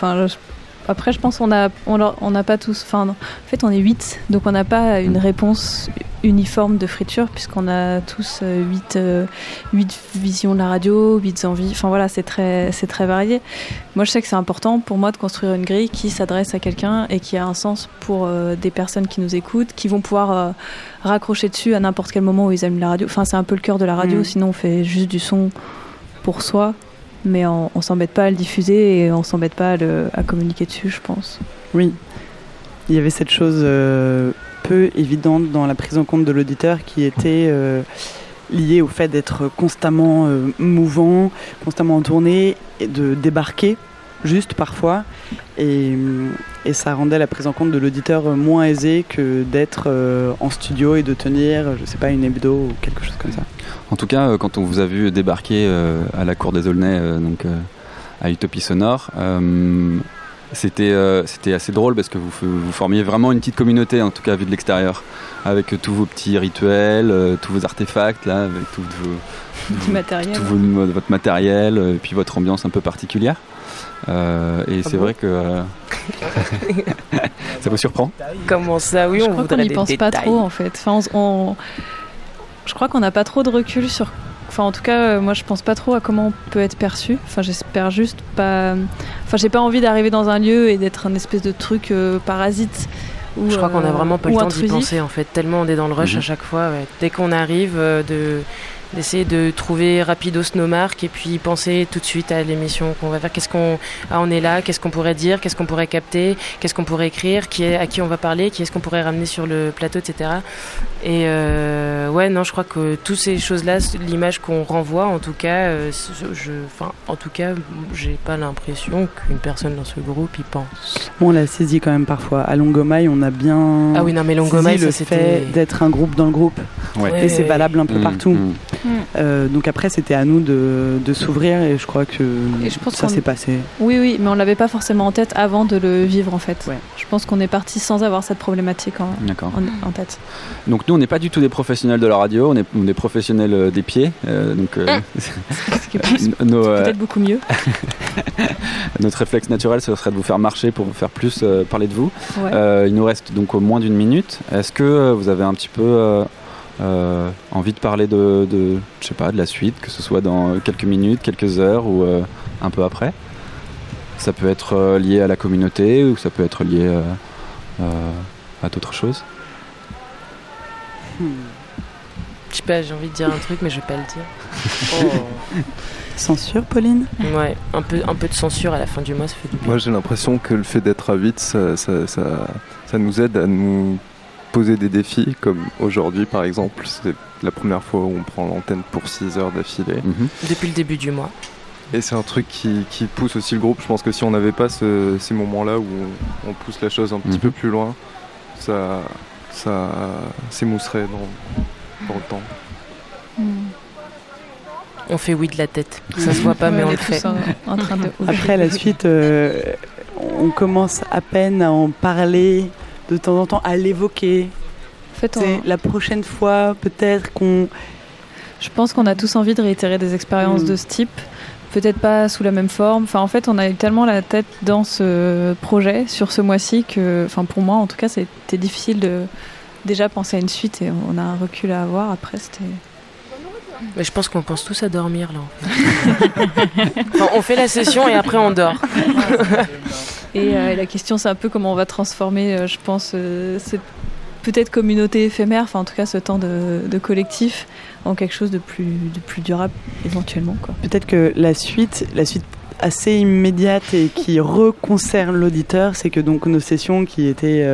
Après, je pense qu'on a, on leur- on n'a pas tous. Enfin, en fait, on est 8, donc on n'a pas une réponse uniforme de friture, puisqu'on a tous 8, visions de la radio, 8 envies. Enfin, voilà, c'est très, très varié. Moi, je sais que c'est important pour moi de construire une grille qui s'adresse à quelqu'un et qui a un sens pour euh, des personnes qui nous écoutent, qui vont pouvoir euh, raccrocher dessus à n'importe quel moment où ils aiment la radio. Enfin, c'est un peu le cœur de la radio, Mm. sinon on fait juste du son pour soi mais on, on s'embête pas à le diffuser et on s'embête pas à, communiquer dessus, je pense. Oui, il y avait cette chose euh, peu évidente dans la prise en compte de l'auditeur qui était euh, liée au fait d'être constamment euh, mouvant, constamment en tournée et de débarquer juste parfois. Et, et ça rendait la prise en compte de l'auditeur moins aisée que d'être euh, en studio et de tenir, je sais pas, une hebdo ou quelque chose comme ça. En tout cas, euh, quand on vous a vu débarquer euh, à la cour des Aulnay, euh, donc euh, à Utopie Sonore, euh, c'était euh, c'était assez drôle parce que vous, formiez vraiment une petite communauté, en tout cas vu de l'extérieur, avec euh, tous vos petits rituels, euh, tous vos artefacts, là, avec tout vos, Du matériel. tout vos- votre matériel, euh, et puis votre ambiance un peu particulière. Euh, et Ah c'est bon vrai que euh, ça vous surprend? Comment ça? Oui, je on crois qu'on n'y pense pas trop en fait. Enfin, on- on- Je crois qu'on n'a pas trop de recul sur Enfin, en tout cas, euh, moi, je pense pas trop à comment on peut être perçu. Enfin, j'espère juste pas. Enfin, j'ai pas envie d'arriver dans un lieu et d'être un espèce de truc euh, parasite. Ou, Je crois qu'on a vraiment pas le temps d'y intrusif. penser en fait, tellement on est dans le rush Mhm. à chaque fois. ouais. Dès qu'on arrive, euh, de d'essayer de trouver rapidos nos marques et puis penser tout de suite à l'émission qu'on va faire. Qu'est-ce qu'on ah on est là, qu'est-ce qu'on pourrait dire, qu'est-ce qu'on pourrait capter, qu'est-ce qu'on pourrait écrire, qui est à qui on va parler, qui est-ce qu'on pourrait ramener sur le plateau, etc. Et euh, ouais non, je crois que toutes ces choses-là, l'image qu'on renvoie, en tout cas, euh, je, enfin en tout cas, j'ai pas l'impression qu'une personne dans ce groupe y pense. Bon, on l'a saisi quand même parfois. À Longomaille, on a bien Ah oui, non, mais saisi Longomaille, le ça, c'était- fait d'être un groupe dans le groupe. Ouais. Et c'est valable un peu Mm, partout. Mm. Euh, donc après, c'était à nous de, de s'ouvrir et je crois que Et je pense ça s'est passé. Oui, oui, mais on l'avait pas forcément en tête avant de le vivre en fait. Je pense qu'on est parti sans avoir cette problématique en, D'accord. en, en tête. Donc nous, on n'est pas du tout des professionnels de la radio, on est on est des professionnels euh, des pieds. euh, donc euh, nos, euh, peut-être beaucoup mieux. notre réflexe naturel, ce serait de vous faire marcher pour vous faire plus euh, parler de vous. Ouais. Euh, il nous reste donc au moins d'une minute. Est-ce que vous avez un petit peu euh, envie de parler de, de, je sais pas, de la suite, que ce soit dans quelques minutes, quelques heures ou euh, un peu après Ça peut être euh, lié à la communauté ou ça peut être lié euh, euh, à d'autres choses. Je sais pas, j'ai envie de dire un truc, mais je vais pas le dire. Oh. Censure, Pauline? Ouais, un peu, un peu de censure à la fin du mois, ça fait du bien. Moi j'ai l'impression que le fait d'être à 8, ça, ça, ça- ça nous aide à nous poser des défis, comme aujourd'hui par exemple, c'est la première fois où on prend l'antenne pour 6 heures d'affilée. Depuis le début du mois. Et c'est un truc qui, qui pousse aussi le groupe. Je pense que si on n'avait pas ce- ces moments-là où on, on pousse la chose un petit Mhm. peu plus loin, ça, ça s'émousserait dans, dans le temps. On fait oui de la tête. Ça se voit pas, mais on on le est fait. en train de- Après la suite, euh, on commence à peine à en parler, de temps en temps à l'évoquer. En fait, C'est on- la prochaine fois, peut-être qu'on. Je pense qu'on a tous envie de réitérer des expériences Mm. de ce type. Peut-être pas sous la même forme. Enfin, en fait, on a eu tellement la tête dans ce projet sur ce mois-ci que, enfin, pour moi, en tout cas, c'était difficile de déjà penser à une suite et on a un recul à avoir. Après, c'était. Mais je pense qu'on pense tous à dormir là. en fait. Enfin, on fait la session et après on dort. Et euh, la question, c'est un peu comment on va transformer, euh, je pense, euh, cette peut-être communauté éphémère, enfin en tout cas ce temps de, collectif, en quelque chose de plus, de plus durable éventuellement. Peut-être que la suite, la suite assez immédiate et qui reconcerne l'auditeur, c'est que donc nos sessions qui étaient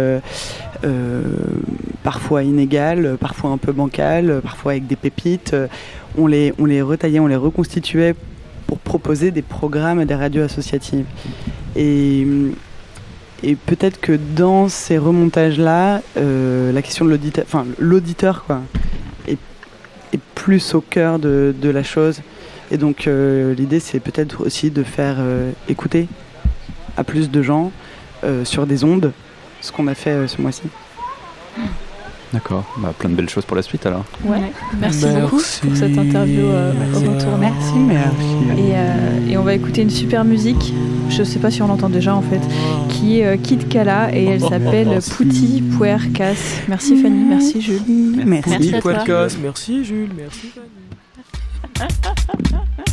parfois inégales, parfois un peu bancales, parfois avec des pépites, on les, on les retaillait, on les reconstituait pour proposer des programmes à des radios associatives. Et, et peut-être que dans ces remontages-là, euh, la question de l'auditeur, enfin l'auditeur quoi, est, est plus au cœur de, de la chose. Et donc euh, l'idée c'est peut-être aussi de faire euh, écouter à plus de gens sur des ondes ce qu'on a fait ce mois-ci. D'accord, bah, plein de belles choses pour la suite alors. Ouais. Merci, beaucoup pour cette interview euh, au retour. Merci, merci. Et, euh, et on va écouter une super musique, je sais pas si on l'entend déjà en fait, qui est euh, Kid Kala et elle s'appelle Pouti Puercas. Merci Fanny, merci Jules. Merci. à toi. Merci Jules, merci. Ponte,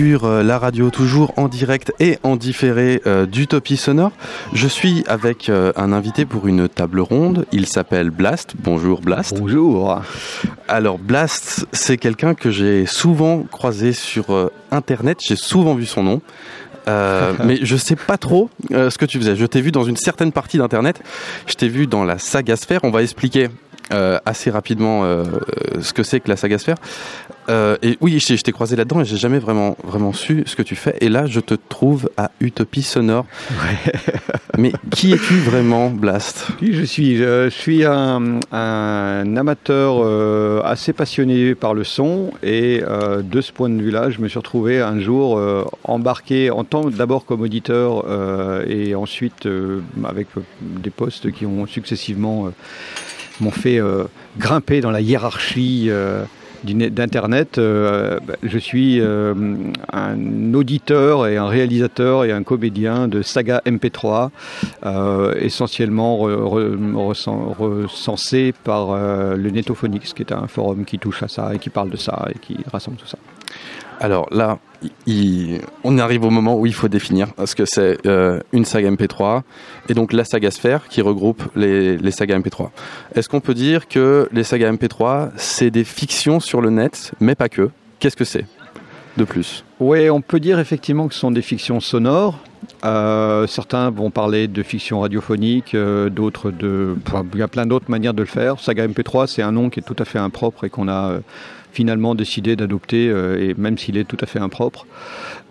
Écriture, euh, la radio, toujours en direct et en différé euh, d'Utopie Sonore. Je suis avec euh, un invité pour une table ronde. Il s'appelle Blast. Bonjour Blast. Bonjour. Alors Blast, c'est quelqu'un que j'ai souvent croisé sur euh, Internet. J'ai souvent vu son nom. Euh, mais je sais pas trop euh, ce que tu faisais. Je t'ai vu dans une certaine partie d'internet. Je t'ai vu dans la saga sphère. On va expliquer assez rapidement euh, ce que c'est que la saga sphère. Euh, et oui, je, t'ai croisé là-dedans et j'ai jamais vraiment vraiment su ce que tu fais. Et là, je te trouve à Utopie Sonore. mais qui es-tu vraiment, Blast? Qui je suis? Je suis un, un amateur euh, assez passionné par le son et euh, de ce point de vue-là, je me suis retrouvé un jour euh, embarqué en tant d'abord comme auditeur euh, et ensuite euh, avec euh, des postes qui ont successivement euh, m'ont fait euh, grimper dans la hiérarchie. euh, d'Internet, Euh, bah, je suis un auditeur et un réalisateur et un comédien de saga MP3, euh, essentiellement re- re- recen- recensé par le Netophonix, qui est un forum qui touche à ça et qui parle de ça et qui rassemble tout ça. Alors là, on arrive au moment où il faut définir ce que c'est euh, une saga MP3 et donc la saga sphère qui regroupe les, les sagas MP3. Est-ce qu'on peut dire que les sagas MP3, c'est des fictions sur le net, mais pas que? Qu'est-ce que c'est de plus? Oui, on peut dire effectivement que ce sont des fictions sonores. Euh, certains vont parler de fiction radiophonique, euh, d'autres de. il y a plein d'autres manières de le faire. Saga MP3, c'est un nom qui est tout à fait impropre et qu'on a finalement décidé d'adopter, euh, et même s'il est tout à fait impropre.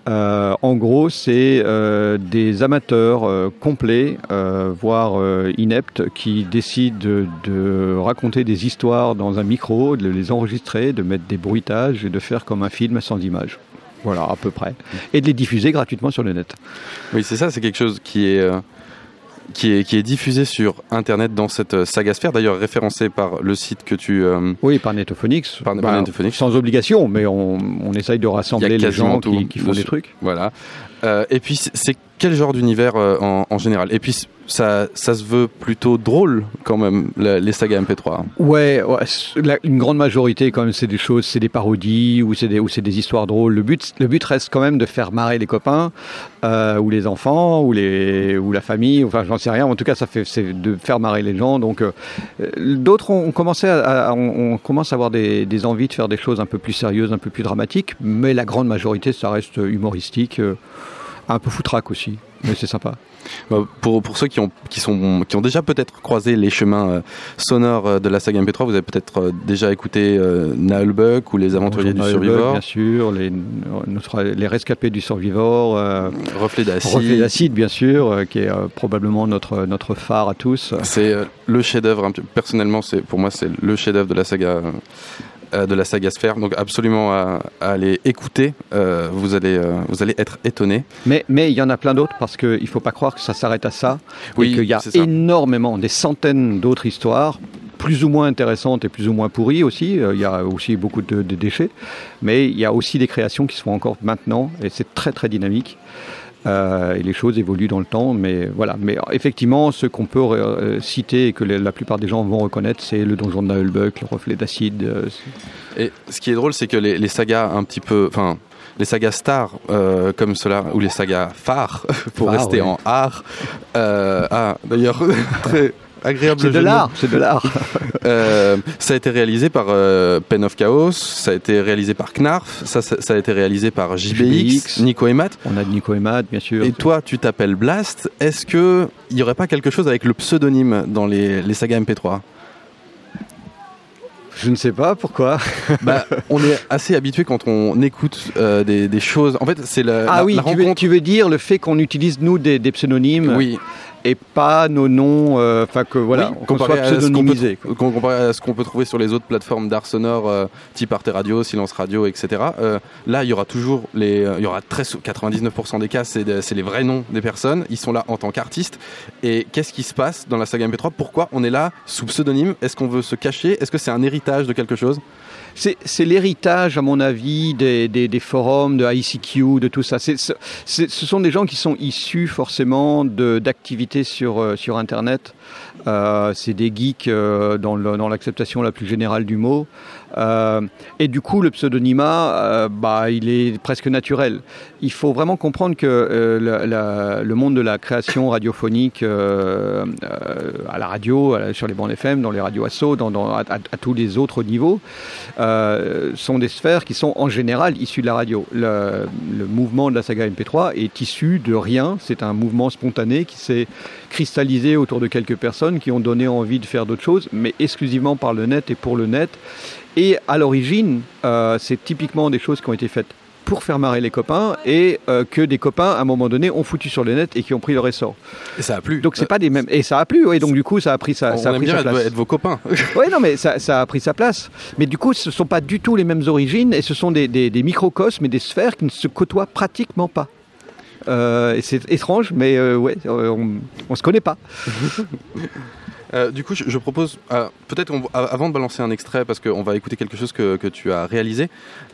Euh, en gros, c'est euh, des amateurs complets, voire ineptes, qui décident de, de raconter des histoires dans un micro, de les enregistrer, de mettre des bruitages et de faire comme un film sans images. Voilà, à peu près. Et de les diffuser gratuitement sur le net. Oui, c'est ça, c'est quelque chose qui est, qui est, qui est diffusé sur Internet dans cette euh, saga sphère, d'ailleurs référencé par le site que tu... euh, Oui, par Netophonix. Par, Bah, Netophonix. Sans obligation, mais on, on essaye de rassembler les gens qui, qui font dessus. des trucs. Voilà. Euh, et puis, c'est- quel genre d'univers en, en général? Et puis, ça, se veut plutôt drôle quand même, les sagas MP3. Ouais, ouais, une grande majorité quand même c'est des choses, c'est des parodies ou c'est des des histoires drôles. Le but le but reste quand même de faire marrer les copains euh, ou les enfants ou les ou la famille. Enfin, j'en sais rien. En tout cas, ça fait de faire marrer les gens. Donc euh, d'autres ont, commencé à, on, commence à avoir des, des envies de faire des choses un peu plus sérieuses, un peu plus dramatiques. Mais la grande majorité, ça reste humoristique, euh, un peu foutraque aussi. Mais c'est sympa. Bah, Pour, pour ceux qui ont, qui, sont, qui ont déjà peut-être croisé les chemins euh, sonores euh, de la saga MP3, vous avez peut-être euh, déjà écouté euh, Nailbuck ou Les Aventuriers du Survivor. Bien sûr, les, notre- les rescapés du Survivor. euh, Reflet d'acide. Reflet d'acide, bien sûr, euh, qui est probablement notre, notre phare à tous. C'est le chef-d'œuvre. Personnellement, pour moi, c'est le chef-d'œuvre de la saga. Euh, de la saga Sphère, donc absolument à, à aller écouter. euh, vous allez, euh, vous allez être étonné. Mais mais il y en a plein d'autres parce qu'il ne faut pas croire que ça s'arrête à ça. Oui, et qu'il y a énormément, des centaines d'autres histoires, plus ou moins intéressantes et plus ou moins pourries aussi. Euh, Il y a aussi beaucoup de, de déchets. Mais il y a aussi des créations qui se font encore maintenant et c'est très très dynamique. Euh, et les choses évoluent dans le temps, mais voilà. Mais effectivement, ce qu'on peut euh, citer et que la plupart des gens vont reconnaître, c'est le donjon de Naelbuck, le reflet d'acide. euh, Et ce qui est drôle, c'est que les, les sagas un petit peu, enfin, les sagas stars comme cela, ou les sagas phares, pour rester ouais. en art. Ah, d'ailleurs, très agréable. C'est de l'art, c'est de l'art. Euh, ça a été réalisé par euh, Pen of Chaos, ça a été réalisé par Knarf, ça, ça, ça a été réalisé par JBX, Nico et Matt. On a Nico et Matt, bien sûr. Et toi, tu t'appelles Blast. Est-ce que il y aurait pas quelque chose avec le pseudonyme dans les, les sagas MP3 Je ne sais pas pourquoi? bah, on est assez habitué quand on écoute euh, des, des choses. En fait, c'est la, Ah la- oui, la tu, veux, tu veux dire le fait qu'on utilise nous des, des pseudonymes? Oui. Et pas nos noms, euh, enfin que voilà, Oui, qu'on soit comparé à ce qu'on peut, pseudonymisé. trou- com- comparé à ce qu'on peut trouver sur les autres plateformes d'art sonore, euh, type Arte Radio, Silence Radio, etc. euh, là, il y aura toujours les, euh, il y aura très sou- 99% des cas, c'est les vrais noms des personnes. Ils sont là en tant qu'artistes. Et qu'est-ce qui se passe dans la saga MP3 Pourquoi on est là sous pseudonyme? Est-ce qu'on veut se cacher? Est-ce que c'est un héritage de quelque chose? C'est l'héritage, à mon avis, des, forums, de ICQ, de tout ça. Ce sont des gens qui sont issus forcément d'activités sur, euh, Internet. Euh, c'est des geeks euh, dans l'acceptation la plus générale du mot. Euh, et du coup, le pseudonymat, euh, bah, il est presque naturel. Il faut vraiment comprendre que euh, le monde de la création radiophonique à la radio, sur les bandes FM, dans les radios dans- à, tous les autres niveaux, sont des sphères qui sont en général issues de la radio. Le mouvement de la saga MP3 est issu de rien. C'est un mouvement spontané qui s'est cristallisé autour de quelques personnes qui ont donné envie de faire d'autres choses, mais exclusivement par le net et pour le net. Et à l'origine, euh, c'est typiquement des choses qui ont été faites pour faire marrer les copains et euh, que des copains à un moment donné ont foutu sur le net et qui ont pris leur essor. Et ça a plu. Donc c'est pas des mêmes et ça a plu oui donc du coup ça a pris sa, On ça a aime pris bien sa être, place. être vos copains. Oui, non, mais ça, ça a pris sa place. Mais du coup, ce ne sont pas du tout les mêmes origines et ce sont des, des, des microcosmes et des sphères qui ne se côtoient pratiquement pas. Euh, c'est étrange, mais euh, ouais, euh, on ne se connaît pas. Euh, du coup, je, je propose, euh, peut-être avant de balancer un extrait, parce qu'on va écouter quelque chose que, que tu as réalisé.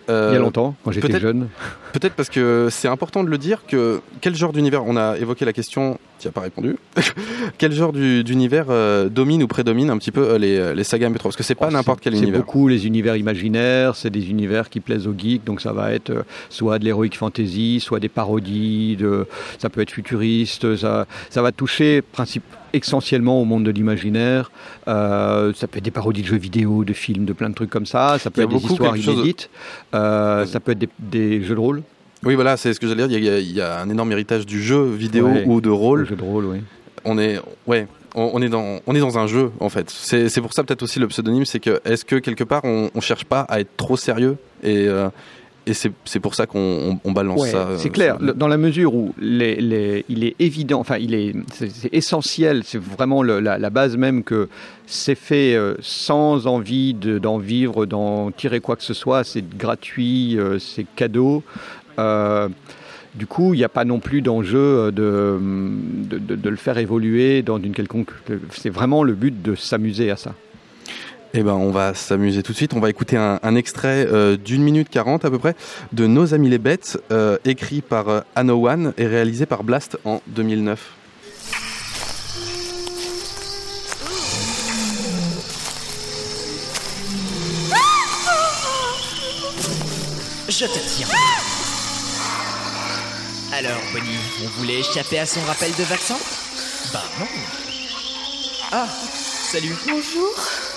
euh, Il y a longtemps, quand j'étais jeune. Peut-être parce que c'est important de le dire que quel genre d'univers, on a évoqué la question, tu n'as pas répondu, quel genre du- d'univers domine ou prédomine un petit peu les, les sagas MP3 Parce que c'est pas n'importe quel Oh, C'est univers. beaucoup les univers imaginaires, c'est des univers qui plaisent aux geeks, donc ça va être soit de l'heroic fantasy, soit des parodies, de, ça peut être futuriste, ça, ça va toucher principe, essentiellement au monde de l'imaginaire, euh, ça peut être des parodies de jeux vidéo, de films, de plein de trucs comme ça, ça peut être des histoires de- inédites, euh, ça peut être des, des jeux de rôle. Oui, voilà, c'est ce que j'allais dire. Il y, a, il y a un énorme héritage du jeu vidéo Ouais. ou de rôle. Le jeu de rôle, oui. On est, ouais, on, est dans, on est dans un jeu en fait. C'est c'est pour ça peut-être aussi le pseudonyme, c'est que est-ce que quelque part on, on cherche pas à être trop sérieux et euh, et c'est pour ça qu'on on, on balance Ouais, ça. euh, c'est clair, sur- le- dans la mesure où les, les- il est évident, enfin, il est, c'est, essentiel, c'est vraiment le- la, la base même que c'est fait euh, sans envie de- d'en vivre, d'en tirer quoi que ce soit, c'est gratuit, euh, c'est cadeau. Euh, du coup, il n'y a pas non plus d'enjeu euh, de, de, de- de le faire évoluer dans une quelconque. C'est vraiment le but de s'amuser à ça. Eh ben, on va s'amuser tout de suite. On va écouter un, extrait euh, d'une minute quarante à peu près de Nos amis les bêtes, euh, écrit par euh, One et réalisé par Blast en 2009. Je te tiens. Alors, Bonnie, on voulait échapper à son rappel de vaccin Bah non. Ah, salut. Bonjour.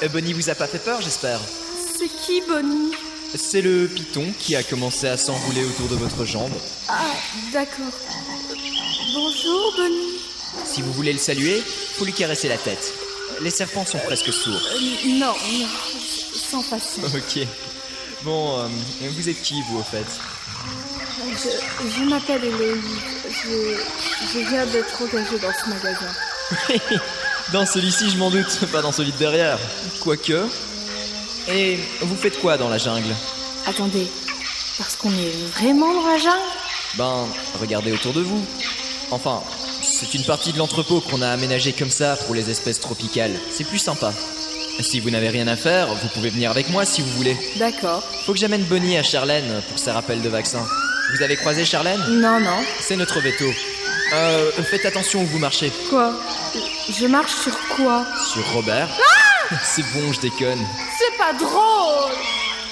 Euh, Bonnie vous a pas fait peur, j'espère C'est qui, Bonnie? C'est le python qui a commencé à s'enrouler autour de votre jambe. Ah, d'accord. Bonjour, Bonnie. Si vous voulez le saluer, faut lui caresser la tête. Les serpents sont presque sourds. Euh, non, non, sans façon. Ok. Bon, euh, vous êtes qui, vous, au fait? Je, je m'appelle Héloïse. Je, je viens d'être engagée dans ce magasin. Dans celui-ci, je m'en doute, pas dans celui de derrière. Quoique. Et vous faites quoi dans la jungle? Attendez, parce qu'on est vraiment dans la jungle? Ben, regardez autour de vous. Enfin, c'est une partie de l'entrepôt qu'on a aménagé comme ça pour les espèces tropicales. C'est plus sympa. Si vous n'avez rien à faire, vous pouvez venir avec moi si vous voulez. D'accord. Faut que j'amène Bonnie à Charlène pour ses rappels de vaccin. Vous avez croisé Charlène? Non, non. C'est notre veto. Euh, faites attention où vous marchez. Quoi? Je marche sur quoi Sur Robert C'est bon, je déconne. C'est pas drôle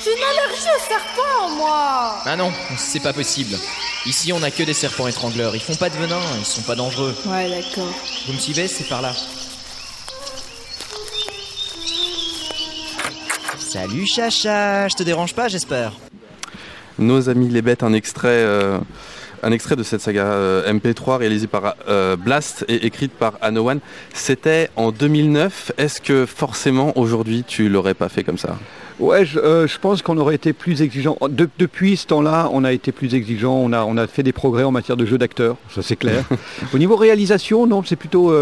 J'ai une allergie aux serpents, moi Ah non, c'est pas possible. Ici, on a que des serpents étrangleurs. Ils font pas de venin, ils sont pas dangereux. Ouais, d'accord. Vous me suivez C'est par là. Salut Chacha, je te dérange pas, j'espère. Nos amis les bêtes, un extrait, euh, un extrait de cette saga euh, MP3 réalisée par euh, Blast et écrite par One. C'était en 2009. Est-ce que forcément aujourd'hui tu l'aurais pas fait comme ça? Ouais, je, euh, je pense qu'on aurait été plus exigeant. De- depuis ce temps-là, on a été plus exigeant. On a, on a fait des progrès en matière de jeu d'acteurs, ça c'est clair. Au niveau réalisation, non, c'est plutôt,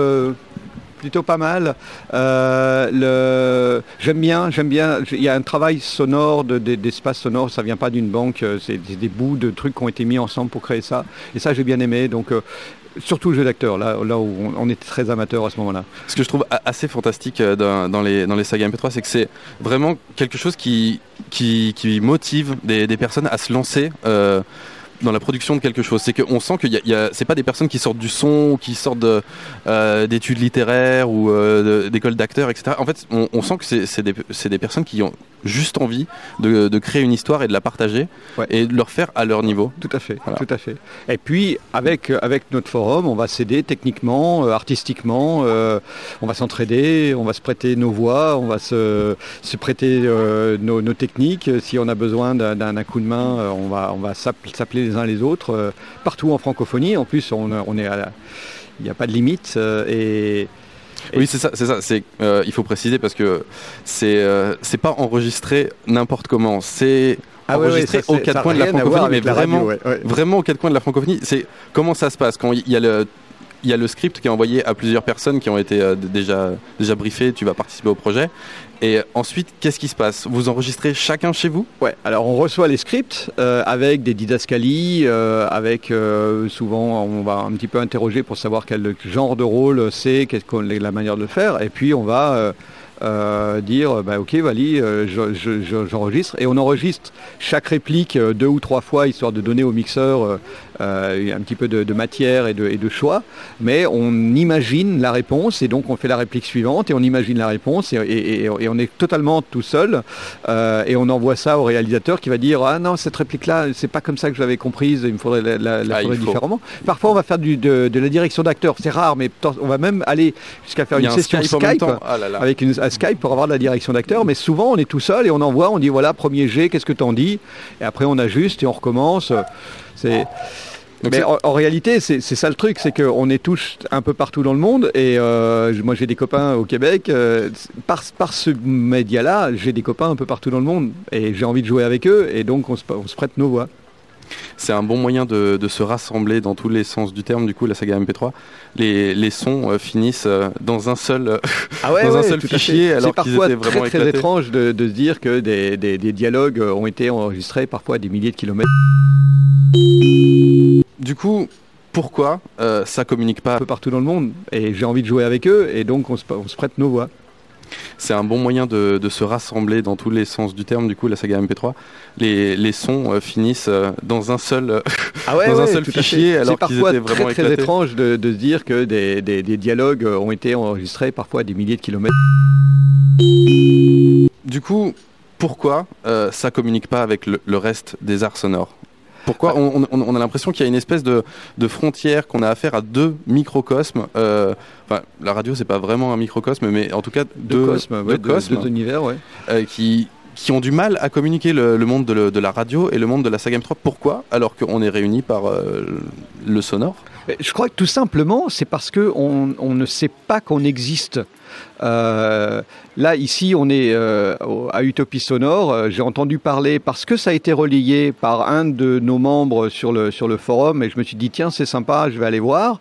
plutôt pas mal. Euh, j'aime bien, j'aime bien. Il y a un travail sonore, de- de- d'espace sonore. Ça vient pas d'une banque. euh, C'est des bouts de trucs qui ont été mis ensemble pour créer ça. Et ça, j'ai bien aimé. Donc euh, surtout le jeu d'acteur, là, où on, était très amateur à ce moment-là. Ce que je trouve assez fantastique dans, les, dans les sagas MP3, c'est que c'est vraiment quelque chose qui, qui, motive des, personnes à se lancer. Dans la production de quelque chose. C'est qu'on sent que y a, y a- c'est pas des personnes qui sortent du son, ou qui sortent euh, d'études littéraires ou euh, d'écoles d'acteurs, etc. En fait, on, on sent que c'est, des, personnes qui ont juste envie de, de créer une histoire et de la partager et de leur faire à leur niveau. Tout à fait, tout à fait. Et puis avec avec notre forum, on va s'aider techniquement, euh, artistiquement, euh, on va s'entraider, on va se prêter nos voix, on va se, se prêter euh, nos, nos techniques. Si on a besoin d'un, coup de main, on va on va s'app- s'appeler les uns les autres euh, partout en francophonie. En plus, on, on est à la- il n'y a pas de limite euh, et Oui, c'est ça, c'est ça. C'est, euh, il faut préciser parce que c'est, euh, c'est pas enregistré n'importe comment. C'est Ah enregistré ouais, ça, aux quatre coins de la francophonie, mais la radio, vraiment, ouais, ouais. vraiment aux quatre coins de la francophonie. C'est comment ça se passe quand il y a le il y a le script qui est envoyé à plusieurs personnes qui ont été euh, déjà, déjà briefées, tu vas participer au projet. Et ensuite, qu'est-ce qui se passe? Vous enregistrez chacun chez vous? Ouais, alors on reçoit les scripts euh, avec des didascalies, euh, avec souvent on va un petit peu interroger pour savoir quel genre de rôle c'est, qu'est-ce qu'on- la manière de le faire, et puis on va euh, dire bah, ok Vali, euh, je- je- je- j'enregistre, et on enregistre chaque réplique euh, deux ou trois fois histoire de donner au mixeur euh, un petit peu de, de matière et de, et de choix, mais on imagine la réponse et donc on fait la réplique suivante et on imagine la réponse et, et- et- et on est totalement tout seul. Et on envoie ça au réalisateur qui va dire ah non cette réplique là c'est pas comme ça que je l'avais comprise il me faudrait la, la- la Ah, faudrait différemment. Parfois on va faire du- de, de la direction d'acteur c'est rare mais on va même aller jusqu'à faire une session Skype. Ah là là. avec une, Skype pour avoir de la direction d'acteur mais souvent on est tout seul et on envoie on dit voilà premier G qu'est-ce que t'en dis? Et après on ajuste et on recommence c'est mais en, en réalité, c'est c'est ça le truc, c'est qu'on est tous un peu partout dans le monde. Et euh, moi, j'ai des copains au Québec. euh, par, par ce média-là, j'ai des copains un peu partout dans le monde. Et j'ai envie de jouer avec eux. Et donc, on se, on se prête nos voix. C'est un bon moyen de, de se rassembler dans tous les sens du terme, du coup, la saga MP3. Les, les sons euh, finissent euh, dans un seul, euh, Ah ouais, dans un ouais, seul tout à fichier, alors C'est parfois étaient vraiment très, étrange de, de se dire que des, des- des dialogues ont été enregistrés parfois à des milliers de kilomètres. Du coup, pourquoi euh, ça communique pas un peu partout dans le monde Et j'ai envie de jouer avec eux. Et donc, on se, on se prête nos voix. C'est un bon moyen de, de se rassembler dans tous les sens du terme, du coup, la saga MP3. Les, les sons euh, finissent euh, dans un seul, euh, Ah ouais, dans un seul fichier, alors C'est parfois étaient vraiment très, très éclatés. étrange de, de se dire que des, des- des dialogues ont été enregistrés parfois à des milliers de kilomètres. Du coup, pourquoi euh, ça communique pas avec le, le reste des arts sonores? Pourquoi on, on- on a l'impression qu'il y a une espèce de, de frontière, qu'on a affaire à deux microcosmes. euh, Enfin, la radio, c'est pas vraiment un microcosme, mais en tout cas deux, cosmes, ouais, deux cosmes deux univers, ouais. euh, qui, qui ont du mal à communiquer le, le monde de, le- de la radio et le monde de la saga M3. Pourquoi? Alors qu'on est réunis par euh, le sonore Je crois que tout simplement, c'est parce que on, on ne sait pas qu'on existe. Euh, là, ici, on est euh, à Utopie Sonore. Euh, J'ai entendu parler, parce que ça a été relayé par un de nos membres sur le, sur le forum, et je me suis dit, tiens, c'est sympa, je vais aller voir.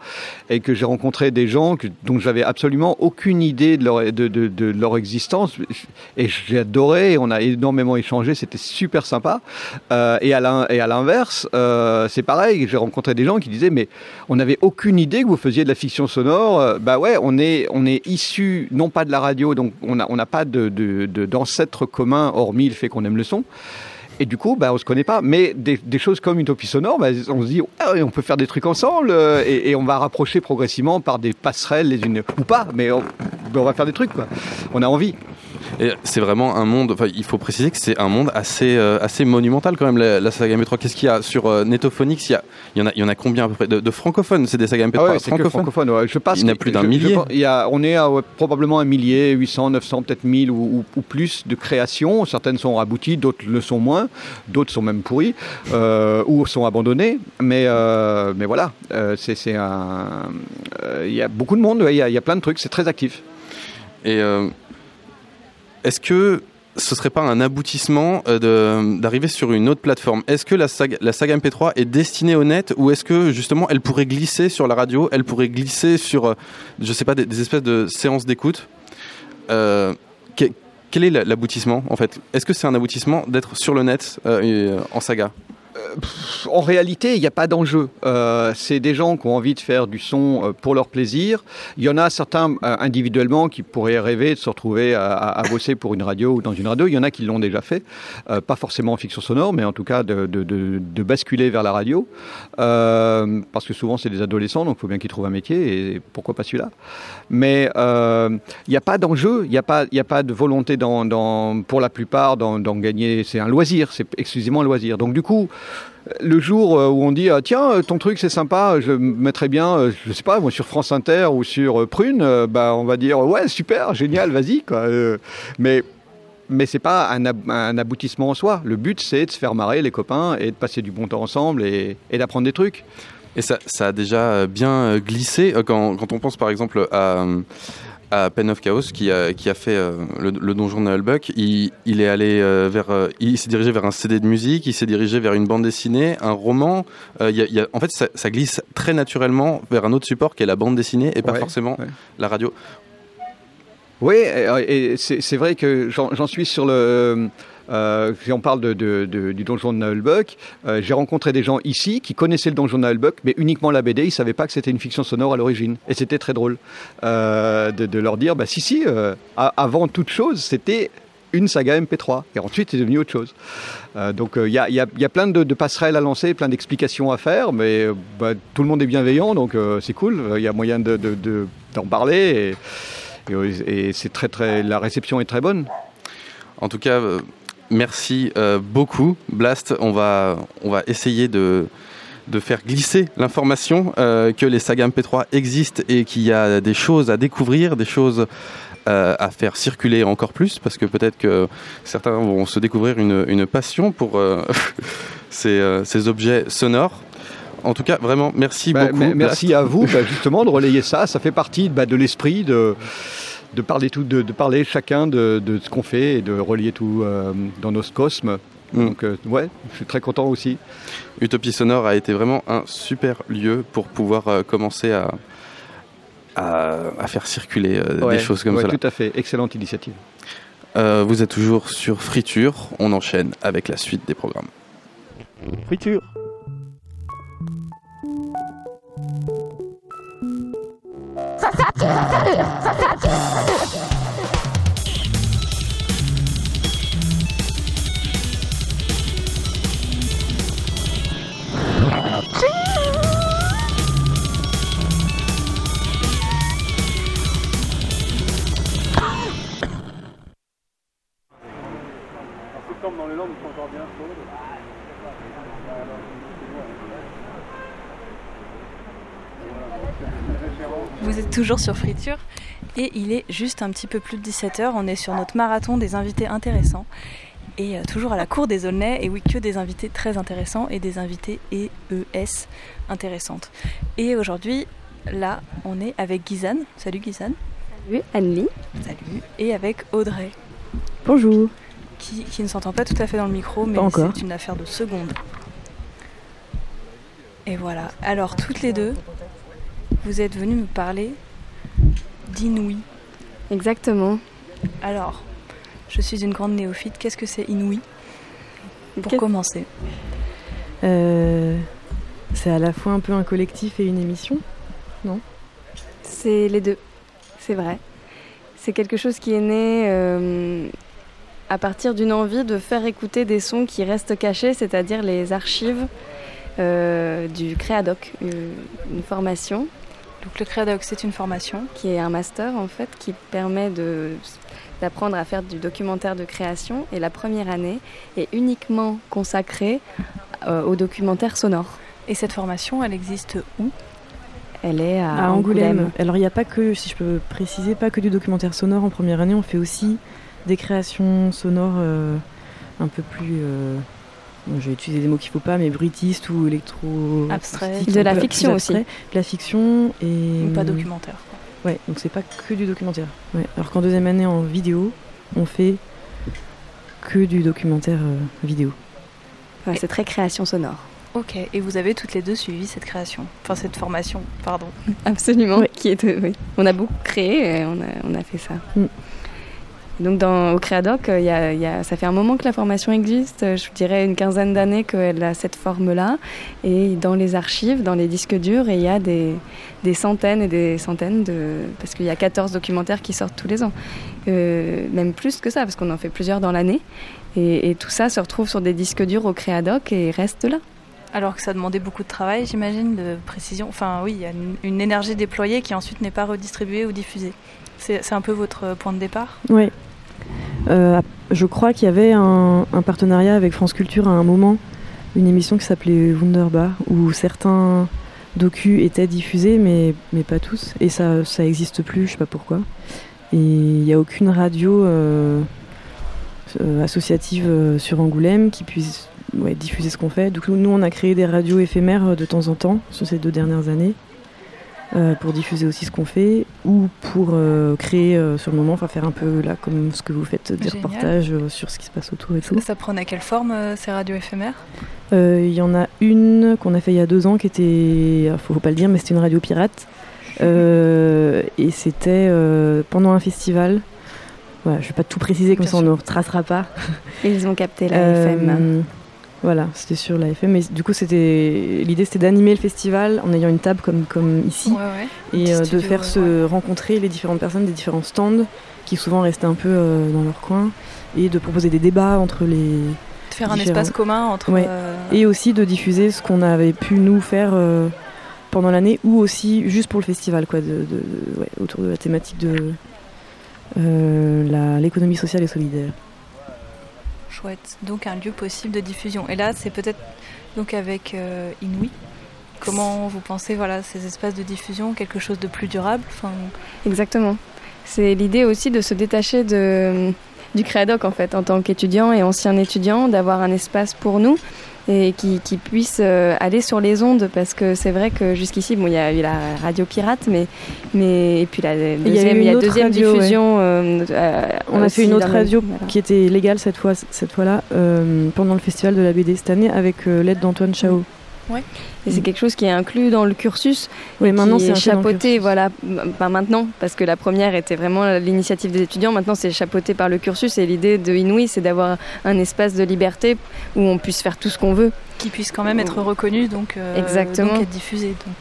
Et que j'ai rencontré des gens que, dont j'avais absolument aucune idée de leur, de, de- leur existence. Et j'ai adoré, on a énormément échangé, c'était super sympa. Et à l'inverse, c'est pareil, j'ai rencontré des gens qui disaient, mais on n'avait aucune idée que vous faisiez de la fiction sonore. Bah ouais, on est, on est issu, non pas de la radio, donc on n'a on pas de, de- d'ancêtre commun, hormis le fait qu'on aime le son. Et du coup, bah, on se connaît pas. Mais des, choses comme Utopie Sonore, bah, on se dit, Ah on peut faire des trucs ensemble euh, et, on va rapprocher progressivement par des passerelles les unes ou pas, mais on, on va faire des trucs. Quoi. On a envie. Et c'est vraiment un monde. Enfin, il faut préciser que c'est un monde assez, euh, assez monumental quand même. La, la saga MP3. Qu'est-ce qu'il y a sur euh, Netophonix? Il y, a, il y en a, il y en a combien à peu près? De, de francophones C'est des sagas MP3 Ah ouais, c'est que francophones. francophone. ouais. Je passe, Il y en a plus d'un je millier. il y a, on est à ouais, probablement un millier, 800, 900, peut-être 1000 ou, ou- ou plus de créations. Certaines sont abouties, d'autres le sont moins, d'autres sont même pourries euh, ou sont abandonnées. Mais, euh, mais voilà, c'est un. Il y a beaucoup de monde, il y, a, il y a plein de trucs, c'est très actif. Et euh, est-ce que ce serait pas un aboutissement euh, d'arriver sur une autre plateforme? Est-ce que la saga, la saga MP3 est destinée au net ou est-ce que justement elle pourrait glisser sur la radio Elle pourrait glisser sur, euh, je sais pas, des, espèces de séances d'écoute? Euh, que- Quel est la- l'aboutissement en fait? Est-ce que c'est un aboutissement d'être sur le net et, en saga? En réalité, il n'y a pas d'enjeu. Euh, c'est des gens qui ont envie de faire du son euh, pour leur plaisir. Il y en a certains euh, individuellement qui pourraient rêver de se retrouver à, bosser pour une radio ou dans une radio. Il y en a qui l'ont déjà fait, pas forcément en fiction sonore, mais en tout cas de, basculer vers la radio. Parce que souvent, c'est des adolescents, donc il faut bien qu'ils trouvent un métier, et pourquoi pas celui-là. Mais il n'y a pas d'enjeu, il n'y a, pas- de volonté pour la plupart d'en gagner. C'est un loisir, c'est exclusivement un loisir. Donc du coup, le jour euh, où on dit ah, tiens euh, ton truc c'est sympa, je me mettrais bien, euh, je sais pas sur France Inter ou sur Prune, bah on va dire ouais super génial vas-y quoi. Mais mais c'est pas un, un aboutissement en soi. Le but c'est de se faire marrer les copains et de passer du bon temps ensemble et, et d'apprendre des trucs. Et ça, ça a déjà bien glissé quand, quand on pense par exemple à, à Pen of Chaos qui a, qui a fait euh, le, le donjon de Nullbuck. Il, il est allé euh, vers, euh, il s'est dirigé vers un CD de musique, il s'est dirigé vers une bande dessinée, un roman. Il y a- il y a- en fait, ça, ça glisse très naturellement vers un autre support qui est la bande dessinée et pas Ouais, forcément la radio. Oui, et, et c'est vrai que j'en suis sur le. Euh, si on parle du donjon de Nullbuck, euh, j'ai rencontré des gens ici qui connaissaient le donjon de Nullbuck, mais uniquement la BD, ils ne savaient pas que c'était une fiction sonore à l'origine. Et c'était très drôle euh, de, leur dire bah si, si, euh, avant toute chose, c'était une saga MP3. Et ensuite, c'est devenu autre chose. Euh, donc, il y, a, plein de, passerelles à lancer, plein d'explications à faire, mais bah, tout le monde est bienveillant, donc c'est cool. Il y a moyen de- de- de- d'en parler. Et, et- très, très, la réception est très bonne. En tout cas, merci euh, beaucoup, Blast. On va, on va essayer de, de faire glisser l'information euh, que les sagas MP3 existent et qu'il y a des choses à découvrir, des choses euh, à faire circuler encore plus, parce que peut-être que certains vont se découvrir une, une passion pour ces, ces objets sonores. En tout cas, vraiment, merci Bah, beaucoup. merci Blast. à vous bah, justement de relayer ça. Ça fait partie bah, de l'esprit de, de, parler tout, de, de parler chacun de, de ce qu'on fait et de relier tout euh, dans nos cosmes. Donc euh, ouais, je suis très content aussi. Utopie Sonore a été vraiment un super lieu pour pouvoir euh, commencer à, à, à faire circuler euh, Ouais, des choses comme ouais, cela. Tout à fait, excellente initiative. Euh, vous êtes toujours sur Friture, on enchaîne avec la suite des programmes. Friture dans les langues, ils sont encore bien Vous êtes toujours sur Friture et il est juste un petit peu plus de 17h. On est sur notre marathon des invités intéressants et euh, toujours à la cour des Aulnay. Et oui, que des invités très intéressants et des invités EES intéressantes. Et aujourd'hui, là, on est avec Gizane. Salut Gizane. Salut Annelie. Salut. Et avec Audrey. Bonjour. Qui, qui ne s'entend pas tout à fait dans le micro, mais c'est une affaire de secondes. Et voilà. Alors, toutes les deux, vous êtes venues me parler d'inouï. Exactement. Alors, je suis une grande néophyte. Qu'est-ce que c'est inouï? Pour Qu'est- commencer. Euh, c'est à la fois un peu un collectif et une émission, non? C'est les deux, c'est vrai. C'est quelque chose qui est né euh, à partir d'une envie de faire écouter des sons qui restent cachés, c'est-à-dire les archives euh, du Créadoc, une formation. Donc le Créadoc, c'est une formation Qui est un master en fait, qui permet de d'apprendre à faire du documentaire de création. Et la première année est uniquement consacrée euh, au documentaire sonore. Et cette formation, elle existe où? Elle est à, à Angoulême. Angoulême. Alors il n'y a pas que, si je peux préciser, pas que du documentaire sonore en première année, on fait aussi des créations sonores euh, un peu plus... euh, je vais utiliser des mots qu'il ne faut pas, mais bruitistes ou électro... Abstrait. De la fiction aussi. abstrait. De la fiction et... Ou pas documentaire. quoi. Ouais, donc c'est pas que du documentaire. Ouais. Alors qu'en deuxième année en vidéo, on fait que du documentaire euh, vidéo. Ouais, c'est très création sonore. Ok, et vous avez toutes les deux suivi cette création, enfin cette formation, pardon. Absolument. Qui est, oui. On a beaucoup créé et on a, on a fait ça. Mm. Donc au Créadoc, euh, ça fait un moment que la formation existe, euh, je dirais une quinzaine d'années qu'elle a cette forme-là. Et dans les archives, dans les disques durs, il y a des, centaines et des centaines de... Parce qu'il y a 14 documentaires qui sortent tous les ans. Euh, même plus que ça, parce qu'on en fait plusieurs dans l'année. Et, tout ça se retrouve sur des disques durs au Créadoc et reste là. Alors que ça demandait beaucoup de travail, j'imagine, de précision. Enfin, oui, il y a une énergie déployée qui ensuite n'est pas redistribuée ou diffusée. C'est un peu votre point de départ? Oui. Euh, je crois qu'il y avait un, partenariat avec France Culture à un moment, une émission qui s'appelait Wunderbar, où certains docus étaient diffusés, mais, mais pas tous. Et ça, ça existe plus, je sais pas pourquoi. Et il n'y a aucune radio euh, euh, associative euh, sur Angoulême qui puisse diffuser ce qu'on fait. Coup, nous, on a créé des radios éphémères euh, de temps en temps sur ces deux dernières années. Euh, pour diffuser aussi ce qu'on fait ou pour euh, créer euh, sur le moment, enfin faire un peu là comme ce que vous faites, des Génial. reportages euh, sur ce qui se passe autour et tout. Ça prenait quelle forme euh, ces radios éphémères? Euh, Il y en a une qu'on a fait il y a deux ans qui était, faut, faut pas le dire, mais c'était une radio pirate. Euh, et c'était euh, pendant un festival. Voilà, je vais pas tout préciser comme ça on ne retracera pas. Ils ont capté la Euh, FM. Voilà, c'était sur la FM. Mais du coup, c'était l'idée, c'était d'animer le festival en ayant une table comme comme ici Ouais, ouais. et euh, de studio, faire ouais, se rencontrer les différentes personnes des différents stands qui souvent restaient un peu euh, dans leur coin et de proposer des débats entre les De faire un espace commun entre. Euh, et aussi de diffuser ce qu'on avait pu nous faire pendant l'année ou aussi juste pour le festival quoi de, de- de- ouais, autour de la thématique de la- l'économie sociale et solidaire Chouette. Donc un lieu possible de diffusion. Et là, c'est peut-être donc avec euh, Inouï. Comment vous pensez voilà ces espaces de diffusion, quelque chose de plus durable? Enfin, Exactement. C'est l'idée aussi de se détacher de, du Créadoc en fait, en tant qu'étudiant et ancien étudiant, d'avoir un espace pour nous et qui, qui puisse euh, aller sur les ondes parce que c'est vrai que jusqu'ici bon il y a eu la radio pirate mais mais et puis la il y a eu deuxième, une il y a autre deuxième radio, diffusion euh, euh, on a fait une autre radio voilà. qui était légale cette fois cette fois là pendant le festival de la BD cette année avec l'aide d'Antoine Chao Ouais. Et c'est quelque chose qui est inclus dans le cursus. Oui, et maintenant, qui c'est chapeauté, voilà, pas maintenant, parce que la première était vraiment l'initiative des étudiants. Maintenant, c'est chapeauté par le cursus. Et l'idée de Inouï, c'est d'avoir un espace de liberté où on puisse faire tout ce qu'on veut. qui puisse quand même être reconnu, donc, euh, Exactement. donc être diffusé. donc.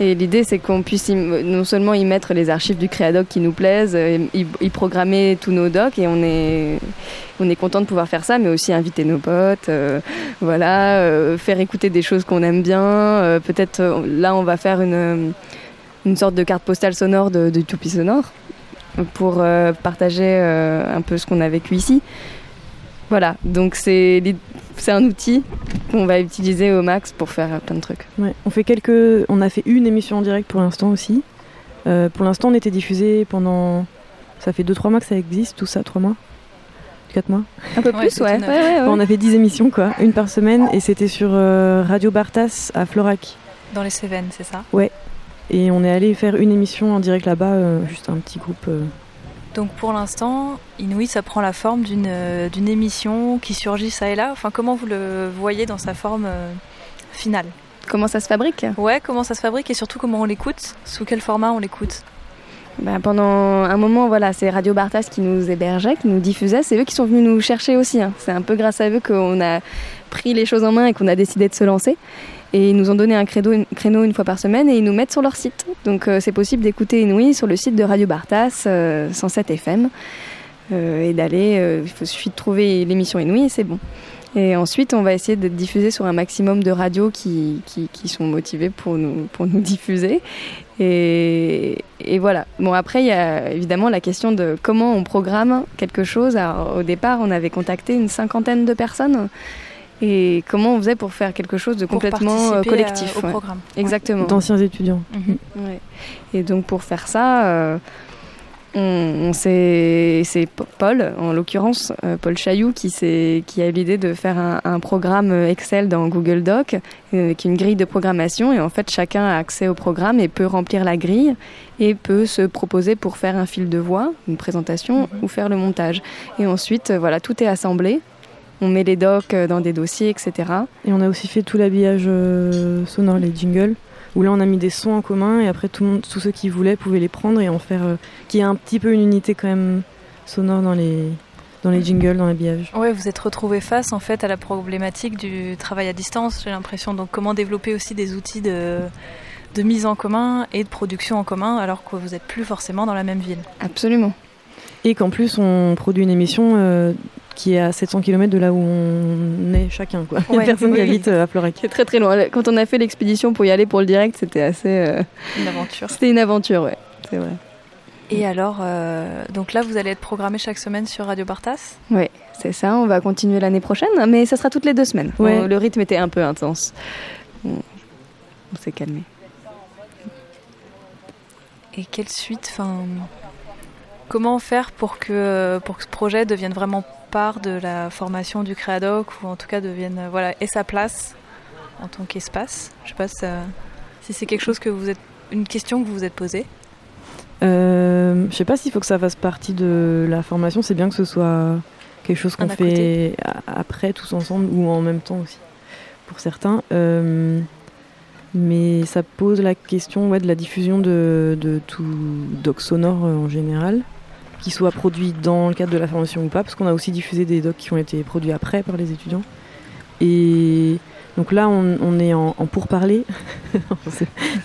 Et l'idée, c'est qu'on puisse non seulement y mettre les archives du Créadoc qui nous plaisent, euh, y, programmer tous nos docs, et on est, on est content de pouvoir faire ça, mais aussi inviter nos potes, euh, voilà, euh, faire écouter des choses qu'on aime bien. Peut-être là, on va faire une, une sorte de carte postale sonore de, de Toupie Sonore pour partager un peu ce qu'on a vécu ici. Voilà, donc c'est un outil qu'on va utiliser au max pour faire plein de trucs. Ouais, on fait quelques, on a fait une émission en direct pour l'instant aussi. Euh, pour l'instant, on était diffusé pendant, ça fait 2-3 mois que ça existe, tout ça, 3 mois, 4 mois? Un peu plus, ouais. Ouais, ouais, ouais. On a fait 10 émissions quoi, une par semaine, et c'était sur euh, Radio Bartas à Florac. Dans les Cévennes, c'est ça? Ouais. Et on est allé faire une émission en direct là-bas, euh, juste un petit groupe. Donc pour l'instant, Inouï, ça prend la forme d'une euh, d'une émission qui surgit ça et là. Enfin, comment vous le voyez dans sa forme euh, finale? Comment ça se fabrique? Ouais, comment ça se fabrique et surtout comment on l'écoute? Sous quel format on l'écoute? Ben, pendant un moment, voilà, c'est Radio Bartas qui nous hébergeait, qui nous diffusait. C'est eux qui sont venus nous chercher aussi. hein. C'est un peu grâce à eux qu'on a pris les choses en main et qu'on a décidé de se lancer. Et ils nous ont donné un créneau une, fois par semaine et ils nous mettent sur leur site. Donc euh, c'est possible d'écouter Inouï sur le site de Radio Bartas, euh, 107 FM. Euh, et d'aller, euh, il suffit de trouver l'émission Inouï et c'est bon. Et ensuite, on va essayer de diffuser sur un maximum de radios qui, sont motivées pour nous, pour nous diffuser. Et, et voilà. Bon, après, il y a évidemment la question de comment on programme quelque chose. Alors, au départ, on avait contacté une cinquantaine de personnes. Et comment on faisait pour faire quelque chose de complètement euh, collectif euh, au ouais. programme. Exactement. D'anciens étudiants. Ouais. Et donc pour faire ça, euh, on, on s'est- c'est Paul, en l'occurrence, euh, Paul Chailloux, qui, a eu l'idée de faire un, un programme Excel dans Google Doc, qui est une grille de programmation. Et en fait, chacun a accès au programme et peut remplir la grille et peut se proposer pour faire un fil de voix, une présentation ou faire le montage. Et ensuite, voilà, tout est assemblé. On met les docs euh, dans des dossiers, etc. Et on a aussi fait tout l'habillage euh, sonore, les jingles, où là on a mis des sons en commun et après tout le monde, tous ceux qui voulaient pouvaient les prendre et en faire, euh, qui est un petit peu une unité quand même sonores dans les, dans les jingles, dans l'habillage. Ouais, vous êtes retrouvés face en fait à la problématique du travail à distance, j'ai l'impression. Donc comment développer aussi des outils de, de mise en commun et de production en commun alors que vous n'êtes plus forcément dans la même ville? Absolument. Et qu'en plus on produit une émission euh, qui est à 700 km de là où on est chacun. Quoi. Il y a Ouais, personne qui oui. habite euh, à Fleurec. C'est très très loin. Quand on a fait l'expédition pour y aller pour le direct, c'était assez. euh, Une aventure. C'était une aventure, ouais. C'est vrai. Et alors, euh, donc là, vous allez être programmé chaque semaine sur Radio Bartas? Ouais, c'est ça. On va continuer l'année prochaine, mais ça sera toutes les deux semaines. Ouais. Le rythme était un peu intense. On, on s'est calmé. Et quelle suite enfin, Comment faire pour que, pour que ce projet devienne vraiment part de la formation du Créadoc ou en tout cas devienne voilà, ait sa place en tant qu'espace Je sais pas si, c'est quelque chose que vous êtes. une question que vous vous êtes posée. Euh, je sais pas s'il faut que ça fasse partie de la formation. C'est bien que ce soit quelque chose qu'on fait après tous ensemble ou en même temps aussi pour certains. Euh, mais ça pose la question ouais, de la diffusion de, de tout doc sonore euh, en général, qui soit produit dans le cadre de la formation ou pas, parce qu'on a aussi diffusé des docs qui ont été produits après par les étudiants. Et donc là, on, on est en, en pourparlers.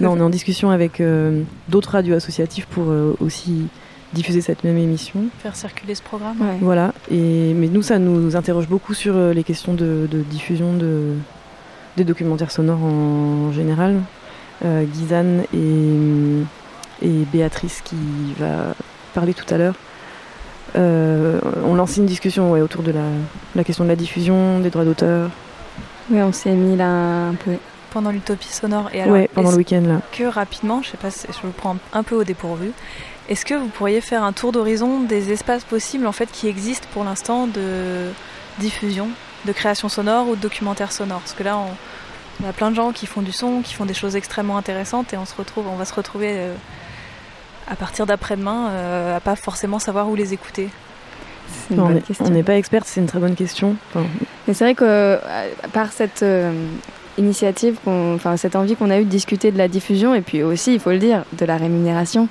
non, on est en discussion avec euh, d'autres radios associatives pour euh, aussi diffuser cette même émission. Faire circuler ce programme Voilà. Et, mais nous, ça nous interroge beaucoup sur euh, les questions de, de diffusion de, des documentaires sonores en général. Euh, Gizane et, et Béatrice qui va parler tout à l'heure. Euh, on lance une discussion ouais, autour de la, la question de la diffusion, des droits d'auteur. Oui, on s'est mis là un peu. Pendant l'utopie sonore. Et alors, Ouais, pendant le week-end, là. Que rapidement, je sais pas, si- je vous prends un peu au dépourvu. Est-ce que vous pourriez faire un tour d'horizon des espaces possibles en fait qui existent pour l'instant de diffusion, de création sonore ou de documentaire sonore? Parce que là, on, on a plein de gens qui font du son, qui font des choses extrêmement intéressantes et on se retrouve, on va se retrouver euh, à partir d'après-demain euh, à pas forcément savoir où les écouter. On n'est- pas experte, c'est une très bonne question. Enfin, Mais c'est vrai que euh, par cette euh, initiative, enfin cette envie qu'on a eue de discuter de la diffusion et puis aussi, il faut le dire, de la rémunération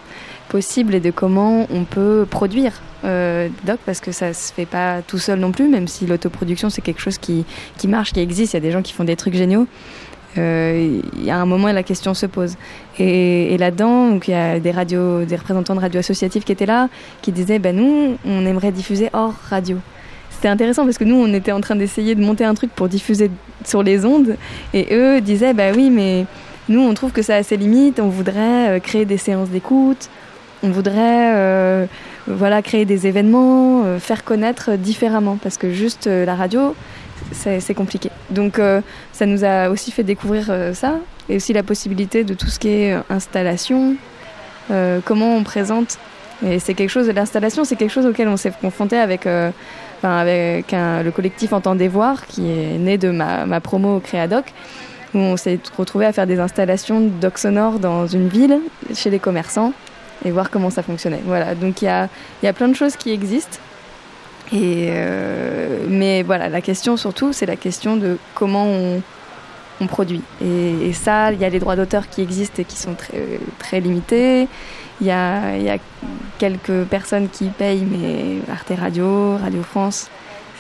possible et de comment on peut produire euh, doc parce que ça se fait pas tout seul non plus, même si l'autoproduction c'est quelque chose qui, qui marche, qui existe. Il y a des gens qui font des trucs géniaux. Euh, Il y a un moment la question se pose. Et, là-dedans, il y a des radios, des représentants de radios associatives qui étaient là, qui disaient, ben nous, on aimerait diffuser hors radio. C'était intéressant parce que nous, on était en train d'essayer de monter un truc pour diffuser sur les ondes, et eux disaient, bah oui, mais nous, on trouve que ça a ses limites, on voudrait euh, créer des séances d'écoute, on voudrait euh, voilà, créer des événements, faire connaître différemment, parce que juste la radio, c'est compliqué. Donc euh, ça nous a aussi fait découvrir euh, ça, et aussi la possibilité de tout ce qui est euh, installation, comment on présente. Et c'est quelque chose, l'installation, c'est quelque chose auquel on s'est confronté avec, avec le collectif Entendez voir, qui est né de ma, promo au Créadoc, où on s'est retrouvé à faire des installations doc sonore dans une ville, chez les commerçants, et voir comment ça fonctionnait. Voilà, donc il y a, il y a plein de choses qui existent. Et euh, mais voilà, la question surtout, c'est la question de comment on, on produit. Et, et ça, il y a les droits d'auteur qui existent et qui sont très, très limités. Il y a, il y a quelques personnes qui payent, mais Arte Radio, Radio France,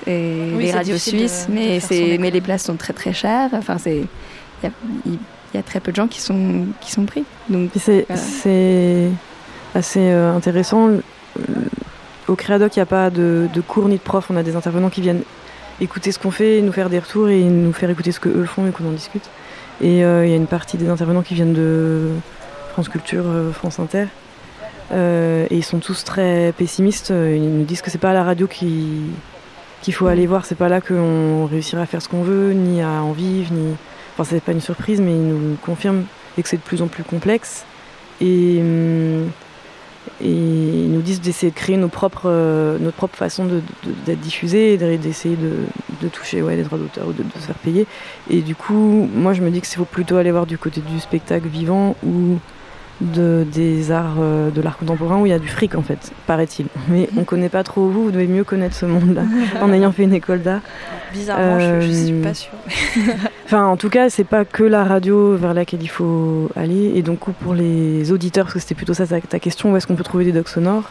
et Oui, les radios suisses, de mais, les places sont très très chères. Enfin, c'est, il y a, il y a très peu de gens qui sont, qui sont pris. Donc, c'est assez euh, intéressant. Au Créadoc, il n'y a pas de, cours ni de prof. On a des intervenants qui viennent écouter ce qu'on fait, nous faire des retours et nous faire écouter ce que eux font et qu'on en discute. Et euh, il y a une partie des intervenants qui viennent de France Culture, euh, France Inter. Euh, et ils sont tous très pessimistes. Ils nous disent que c'est pas à la radio qui qu'il faut aller voir. C'est pas là qu'on réussira à faire ce qu'on veut, ni à en vivre, ni. Enfin, c'est pas une surprise, mais ils nous confirment et que c'est de plus en plus complexe. Et, hum, et ils nous disent d'essayer de créer euh, notre propre façon de- de- d'être diffusé de- d'essayer de, de toucher ouais, les droits d'auteur ou de, de se faire payer. Et du coup, moi je me dis qu'il faut plutôt aller voir du côté du spectacle vivant de, des arts, euh, de l'art contemporain où il y a du fric en fait, paraît-il. Mais on connaît pas trop vous, vous devez mieux connaître ce monde-là en ayant fait une école d'art. Bizarrement, je, je suis Euh, pas sûre. Enfin, en tout cas, c'est pas que la radio vers laquelle il faut aller. Et donc, pour les auditeurs, parce que c'était plutôt ça ta, ta question, où est-ce qu'on peut trouver des docs sonores?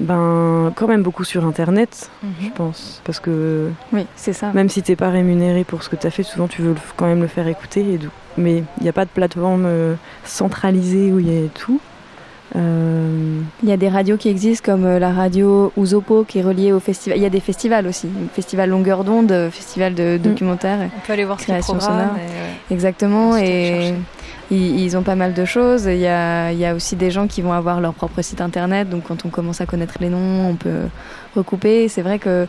Ben, quand même beaucoup sur Internet, Mhm. je pense. Parce que. Oui, c'est ça. Même si t'es pas rémunéré pour ce que t'as fait, souvent tu veux le- quand même le faire écouter. Et mais il n'y a pas de plateforme euh, centralisée où il y a tout. Euh, Il y a des radios qui existent comme euh, la radio Usopo qui est reliée au festival. Il y a des festivals aussi, festival longueur d'onde, festival de documentaire. On peut aller voir ce qu'ils programment. Exactement. Et ils, ont pas mal de choses. Il y, a, aussi des gens qui vont avoir leur propre site internet. Donc quand on commence à connaître les noms, on peut recouper. C'est vrai que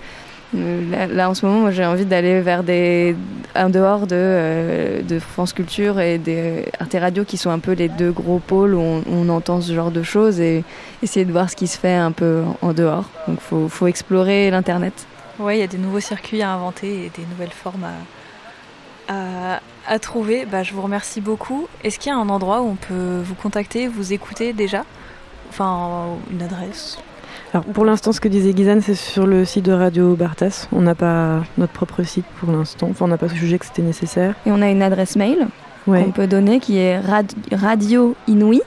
euh, là, en ce moment, j'ai envie d'aller vers des en dehors de, euh, de France Culture et des Arte Radio qui sont un peu les deux gros pôles où on, entend ce genre de choses et essayer de voir ce qui se fait un peu en dehors. Donc faut, faut explorer l'internet. Ouais, il y a des nouveaux circuits à inventer et des nouvelles formes à, à trouver. Bah, je vous remercie beaucoup. Est-ce qu'il y a un endroit où on peut vous contacter, vous écouter déjà? Enfin, une adresse? Alors pour l'instant, ce que disait Gizane, c'est sur le site de Radio Bartas. On n'a pas notre propre site pour l'instant. Enfin, on n'a pas jugé que c'était nécessaire. Et on a une adresse mail Ouais. qu'on peut donner qui est rad- Radio Inouï,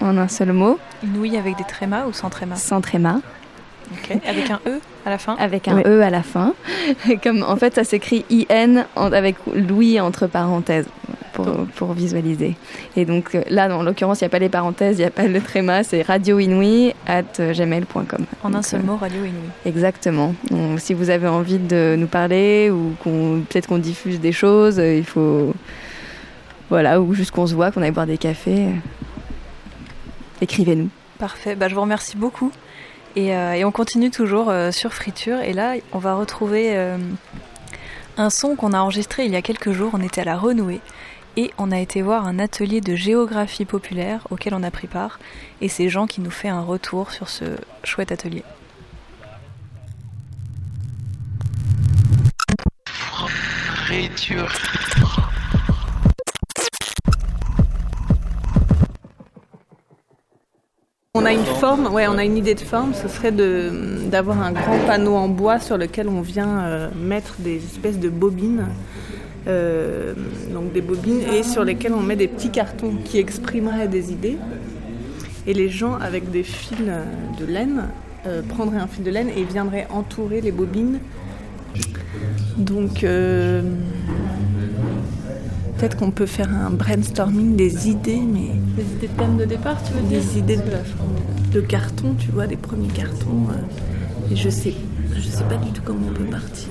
en un seul mot. Inouï avec des trémas ou sans trémas? Sans tréma. Ok. Avec un E à la fin Avec un. E à la fin. Comme, en fait, ça s'écrit IN avec Louis entre parenthèses pour, pour visualiser. Et donc euh, là, en l'occurrence, il n'y a pas les parenthèses, il n'y a pas le tréma, c'est radioinouï at gmail.com. En un seul euh, mot, Radio Inouï. Exactement. Donc, si vous avez envie de nous parler ou qu'on peut-être qu'on diffuse des choses, euh, il faut voilà ou juste qu'on se voit, qu'on aille boire des cafés. Écrivez-nous. Parfait, bah, je vous remercie beaucoup. Et, euh, et on continue toujours euh, sur Friture. Et là, on va retrouver euh, un son qu'on a enregistré il y a quelques jours. On était à la Renouée. Et on a été voir un atelier de géographie populaire auquel on a pris part. Et c'est Jean qui nous fait un retour sur ce chouette atelier. On a une forme, ouais, on a une idée de forme, ce serait d'avoir un grand panneau en bois sur lequel on vient euh, mettre des espèces de bobines, euh, des bobines, et sur lesquelles on met des petits cartons qui exprimeraient des idées. Et les gens avec des fils euh, de laine prendraient un fil de laine et viendraient entourer les bobines. Donc peut-être qu'on peut faire un brainstorming des idées, mais Des idées de thème de départ, tu veux dire des idées de, de carton, tu vois, des premiers cartons. euh, et je sais, je sais pas du tout comment on peut partir.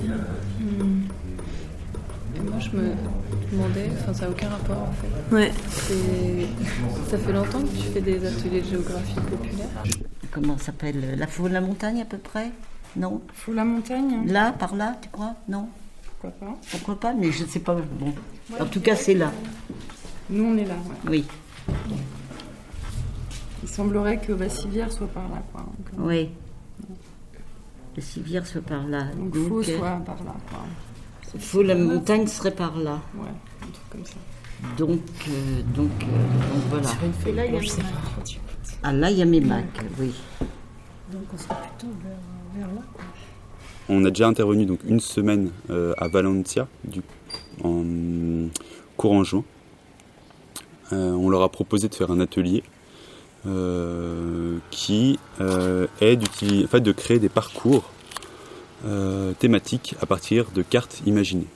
Hmm. Et moi, je me demandais, enfin, ça n'a aucun rapport en fait. Ouais. Ça fait longtemps que tu fais des ateliers de géographie populaire. Comment ça s'appelle? La Foule la Montagne à peu près? Non? Foule la Montagne Là, par là, tu crois? Non? Pourquoi pas Pourquoi pas Mais je ne sais pas. Bon. En tout cas, c'est là. Nous, on est là. ouais. Oui. Il semblerait que Vassivière soit par là, quoi. Donc, euh, Oui. Le civière soit par là. Donc, Faux euh, soit par là, quoi. Faux la montagne serait par là. Ouais, un truc comme ça. Donc, euh, donc, euh, donc voilà. Sur une feuille Et là, il y a mes. Ah là, il y a mes Macs, oui. Donc on serait plutôt vers, là. On a déjà intervenu donc une semaine euh, à Valencia du, en courant juin. Euh, on leur a proposé de faire un atelier euh, qui est de créer des parcours thématiques à partir de cartes imaginées.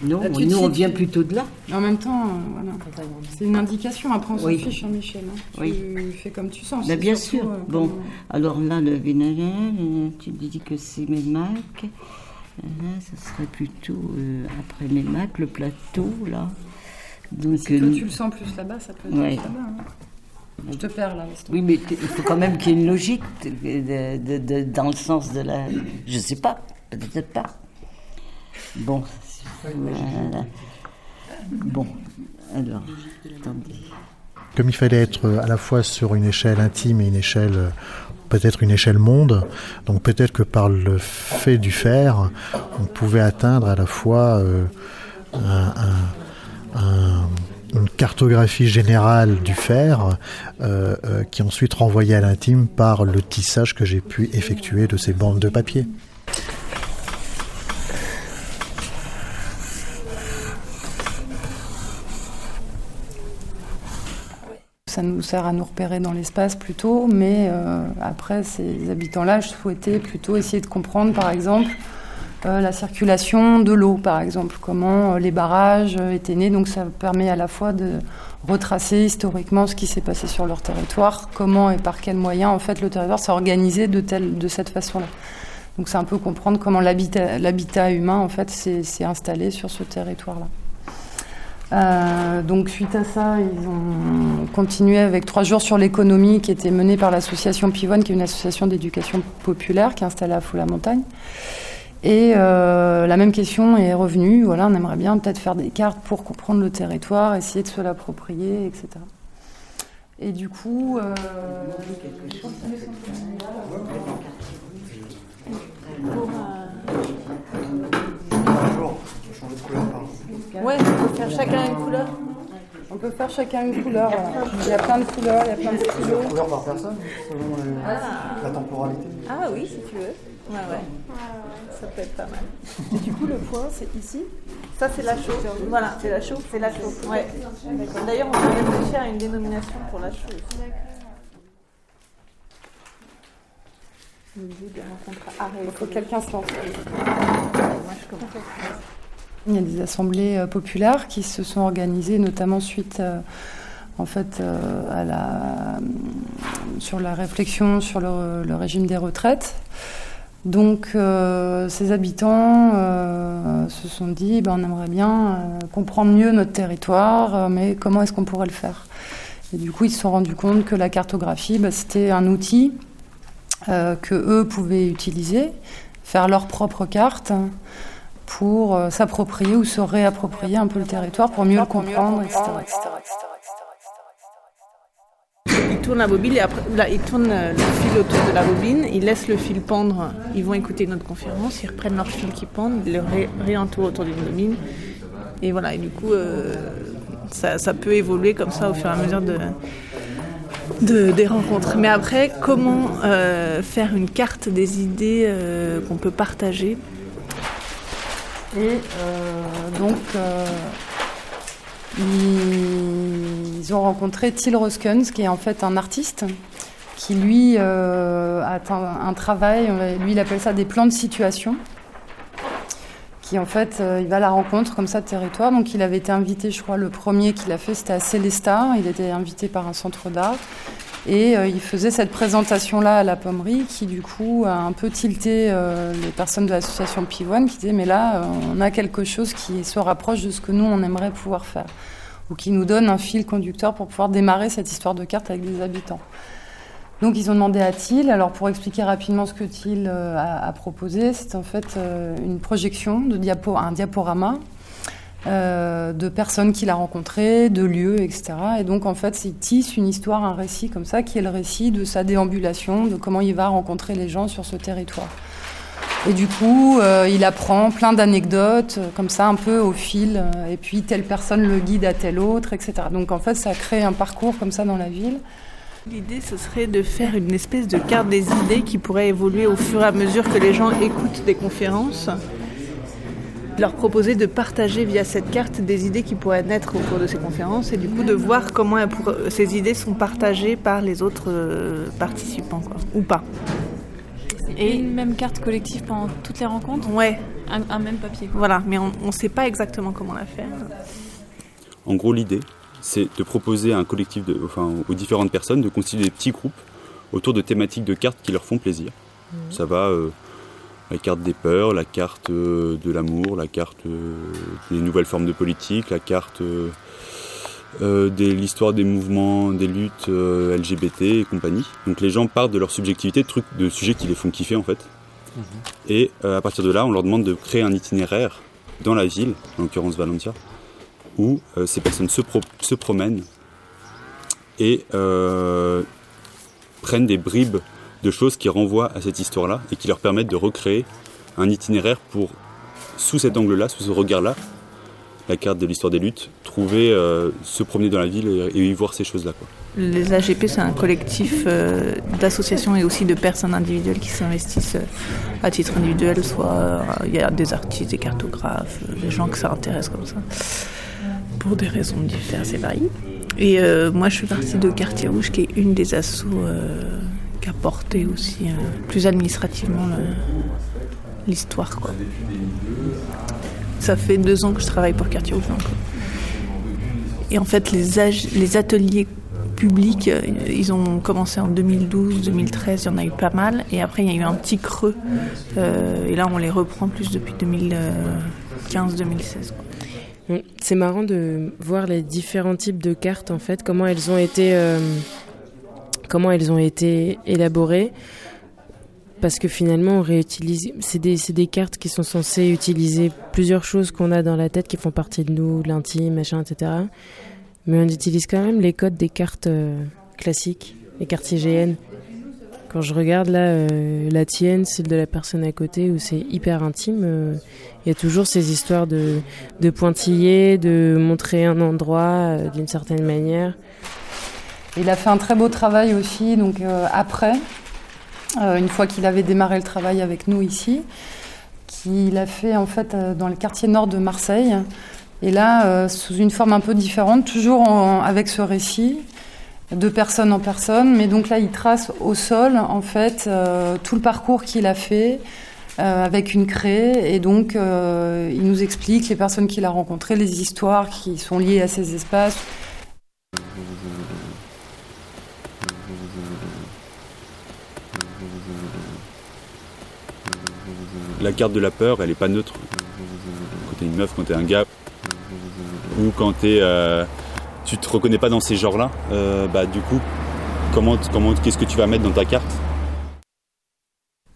Non, nous, on vient plutôt de là. En même temps, euh, voilà. C'est une indication, après on s'en Oui. fiche, hein, Michel. hein. Oui. Tu fais comme tu sens. Bah, bien sûr. euh, bon, comment- alors là, le vénéral, euh, tu dis que c'est mes Macs. Euh, Là, ce serait plutôt euh, après mes Macs, le plateau, là. Donc, Si toi euh, tu le sens plus là-bas, ça peut être Ouais. là-bas. hein. Je te perds là. Oui, mais il faut quand même qu'il y ait une logique de- de- de- dans le sens de la. Je sais pas, peut-être pas. Bon, Comme il fallait être à la fois sur une échelle intime et une échelle, euh, peut-être une échelle monde, donc peut-être que par le fait du faire, on pouvait atteindre à la fois euh, un- un- un- une cartographie générale du faire, euh, euh, qui ensuite renvoyait à l'intime par le tissage que j'ai pu effectuer de ces bandes de papier. Ça nous sert à nous repérer dans l'espace plutôt, mais euh, après, ces habitants-là, je souhaitais plutôt essayer de comprendre, par exemple, euh, la circulation de l'eau, par exemple, comment euh, les barrages étaient nés. Donc ça permet à la fois de retracer historiquement ce qui s'est passé sur leur territoire, comment et par quels moyens, en fait, le territoire s'est organisé de, telle, de cette façon-là. Donc c'est un peu comprendre comment l'habitat humain, en fait, s'est installé sur ce territoire-là. Euh, donc suite à ça, ils ont continué avec trois jours sur l'économie qui était menée par l'association Pivonne, qui est une association d'éducation populaire qui est installée à Fou-la-Montagne. Et euh, la même question est revenue. Voilà, on aimerait bien peut-être faire des cartes pour comprendre le territoire, essayer de se l'approprier, etc. Et du coup, euh, Ouais, on peut faire chacun une couleur. On peut faire chacun une couleur. Il y a plein de couleurs, il y a plein de stylos. Couleur par personne, selon les- la temporalité. Ah oui, si tu veux. Ouais, ouais. Ça peut être pas mal. Et du coup, le point, c'est ici? Ça, c'est la chaux. Voilà, c'est la chaux. C'est la chaux. Ouais. D'ailleurs, on peut réfléchir à une dénomination pour la chaux. Il faut que quelqu'un se lance. Moi, je commence. Il y a des assemblées euh, populaires qui se sont organisées, notamment suite euh, en fait, euh, à la, sur la réflexion sur le, régime des retraites. Donc, ces habitants se sont dit ben, on aimerait bien comprendre mieux notre territoire, mais comment est-ce qu'on pourrait le faire? Et du coup, ils se sont rendus compte que la cartographie, ben, c'était un outil que eux pouvaient utiliser, faire leur propre carte pour euh, s'approprier ou se réapproprier un peu le territoire pour mieux le comprendre, etc. Ils tournent la bobine et après, là, ils tournent euh, le fil autour de la bobine, ils laissent le fil pendre, ils vont écouter notre conférence, ils reprennent leur fil qui pend, ils le ré- réentourent autour d'une bobine. Et voilà, et du coup, euh, ça, ça peut évoluer comme ça au fur et à mesure de, de- des rencontres. Mais après, comment euh, faire une carte des idées euh, qu'on peut partager Et euh, donc, euh, ils, ont rencontré Till Roskens, qui est en fait un artiste, qui lui euh, a un, travail, lui il appelle ça des plans de situation, qui en fait, il va à la rencontre comme ça de territoire. Donc il avait été invité, je crois, le premier qu'il a fait, c'était à Célestat, il était invité par un centre d'art. Et euh, il faisait cette présentation-là à la pommerie qui, du coup, a un peu tilté euh, les personnes de l'association Pivoine qui disaient Mais là, euh, on a quelque chose qui se rapproche de ce que nous, on aimerait pouvoir faire. Ou qui nous donne un fil conducteur pour pouvoir démarrer cette histoire de carte avec des habitants. Donc, ils ont demandé à Thiel. Alors, pour expliquer rapidement ce que Thiel a, a proposé, c'est en fait une projection, de diapo, un diaporama euh, de personnes qu'il a rencontrées, de lieux, etc. Et donc, en fait, il tisse une histoire, un récit comme ça, qui est le récit de sa déambulation, de comment il va rencontrer les gens sur ce territoire. Et du coup, euh, il apprend plein d'anecdotes, euh, comme ça, un peu au fil, et puis telle personne le guide à telle autre, etc. Donc, en fait, ça crée un parcours comme ça dans la ville. L'idée, ce serait de faire une espèce de carte des idées qui pourrait évoluer au fur et à mesure que les gens écoutent des conférences. Leur proposer de partager via cette carte des idées qui pourraient naître au cours de ces conférences et du coup de voir comment pour- ces idées sont partagées par les autres euh, participants, quoi, ou pas. Et une même carte collective pendant toutes les rencontres? Ouais. Un, un même papier. quoi. Voilà, mais on ne sait pas exactement comment la faire. En gros, l'idée, c'est de proposer à un collectif, de, enfin, aux différentes personnes de constituer des petits groupes autour de thématiques de cartes qui leur font plaisir. Ça va euh, la carte des peurs, la carte euh, de l'amour, la carte euh, des nouvelles formes de politique, la carte euh, de l'histoire des mouvements, des luttes euh, LGBT et compagnie. Donc les gens partent de leur subjectivité, de, trucs, de sujets qui les font kiffer en fait. Et euh, à partir de là, on leur demande de créer un itinéraire dans la ville, en l'occurrence Valencia, où ces personnes se, pro- se promènent et prennent des bribes de choses qui renvoient à cette histoire-là et qui leur permettent de recréer un itinéraire pour, sous cet angle-là, sous ce regard-là, la carte de l'histoire des luttes, trouver, euh, se promener dans la ville et, y voir ces choses-là. Les AGP, c'est un collectif euh, d'associations et aussi de personnes individuelles qui s'investissent euh, à titre individuel, soit il y a des artistes, des cartographes, des gens que ça intéresse comme ça, pour des raisons diverses et variées. Et moi, je fais partie de Quartier Rouge, qui est une des euh, qui a porté aussi euh, plus administrativement l'histoire. Ça fait deux ans que je travaille pour Quartier donc. Et en fait, les, les ateliers publics, euh, ils ont commencé en 2012, 2013, il y en a eu pas mal. Et après, il y a eu un petit creux. Euh, et là, on les reprend plus depuis 2015, 2016. quoi. Mm. C'est marrant de voir les différents types de cartes en fait, comment elles ont été, euh, comment elles ont été élaborées. Parce que finalement, on réutilise. C'est des, cartes qui sont censées utiliser plusieurs choses qu'on a dans la tête qui font partie de nous, l'intime, machin, etc. Mais on utilise quand même les codes des cartes euh, classiques, les cartes IGN. Quand je regarde là, euh, la tienne, celle de la personne à côté, où c'est hyper intime, euh, il y a toujours ces histoires de, pointiller, de montrer un endroit d'une certaine manière. Il a fait un très beau travail aussi, donc euh, après, euh, une fois qu'il avait démarré le travail avec nous ici, qu'il a fait en fait euh, dans le quartier nord de Marseille. Et là, sous une forme un peu différente, toujours avec ce récit, de personne en personne. Mais donc là, il trace au sol en fait tout le parcours qu'il a fait. avec une craie et donc il nous explique les personnes qu'il a rencontrées, les histoires qui sont liées à ces espaces. La carte de la peur, elle est pas neutre. Quand t'es une meuf, quand t'es un gars, ou quand t'es, euh, tu te reconnais pas dans ces genres-là, euh, bah du coup, comment, comment, qu'est-ce que tu vas mettre dans ta carte?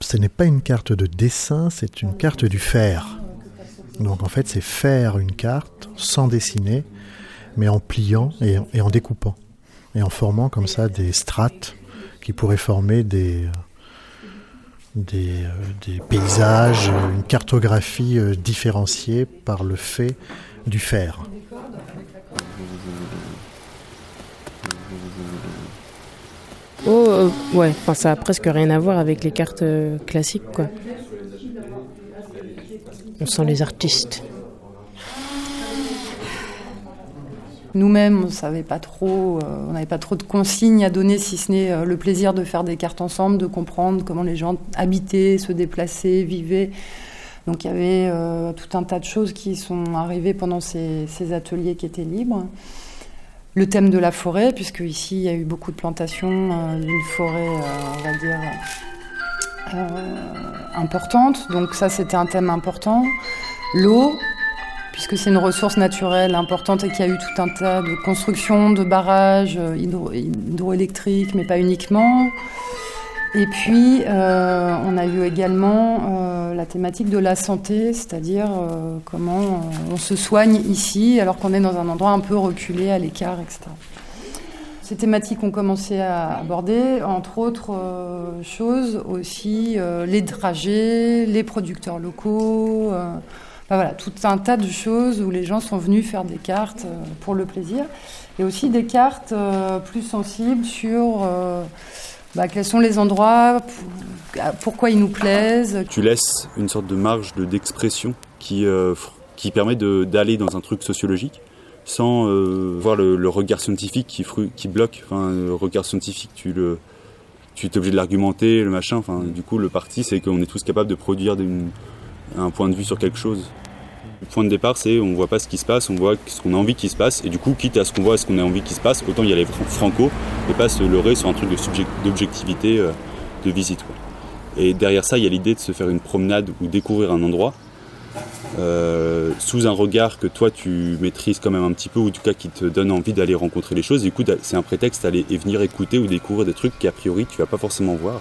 Ce n'est pas une carte de dessin, c'est une carte du faire. Donc en fait, c'est faire une carte sans dessiner, mais en pliant et en découpant. Et en formant comme ça des strates qui pourraient former des, des, euh, des paysages, euh, une cartographie euh, différenciée par le fait du faire. Oh, euh, ouais, enfin, ça a presque rien à voir avec les cartes classiques, quoi. On sent les artistes. Nous-mêmes, on savait pas trop, euh, on n'avait pas trop de consignes à donner, si ce n'est euh, le plaisir de faire des cartes ensemble, de comprendre comment les gens habitaient, se déplaçaient, vivaient. Donc il y avait euh, tout un tas de choses qui sont arrivées pendant ces, ces ateliers qui étaient libres. Le thème de la forêt, puisque ici il y a eu beaucoup de plantations d'une forêt, on va dire, importante. Donc ça c'était un thème important. L'eau, puisque c'est une ressource naturelle importante et qu'il y a eu tout un tas de constructions, de barrages euh, hydro- hydroélectriques, mais pas uniquement. Et puis, euh, on a eu également euh, la thématique de la santé, c'est-à-dire comment on se soigne ici alors qu'on est dans un endroit un peu reculé, à l'écart, etc. Ces thématiques ont commencé à aborder, entre autres choses aussi, les dragées, les producteurs locaux, tout un tas de choses où les gens sont venus faire des cartes euh, pour le plaisir, et aussi des cartes euh, plus sensibles sur euh, bah, quels sont les endroits, pourquoi ils nous plaisent. Tu laisses une sorte de marge de- d'expression qui, qui permet d'aller dans un truc sociologique sans voir le, regard scientifique qui, qui bloque. Enfin, le regard scientifique, tu le, tu es obligé de l'argumenter, le machin. Enfin, du coup, le parti, c'est qu'on est tous capables de produire un point de vue sur quelque chose. Le point de départ, c'est on voit pas ce qui se passe, on voit ce qu'on a envie qu'il se passe, et du coup, quitte à ce qu'on voit ce qu'on a envie qu'il se passe, autant y aller fran- franco et pas se leurrer sur un truc de d'objectivité euh, de visite. Et derrière ça, il y a l'idée de se faire une promenade ou découvrir un endroit euh, sous un regard que toi tu maîtrises quand même un petit peu, ou en tout cas qui te donne envie d'aller rencontrer les choses. Du coup, c'est un prétexte à aller et venir écouter ou découvrir des trucs qu'a priori tu vas pas forcément voir.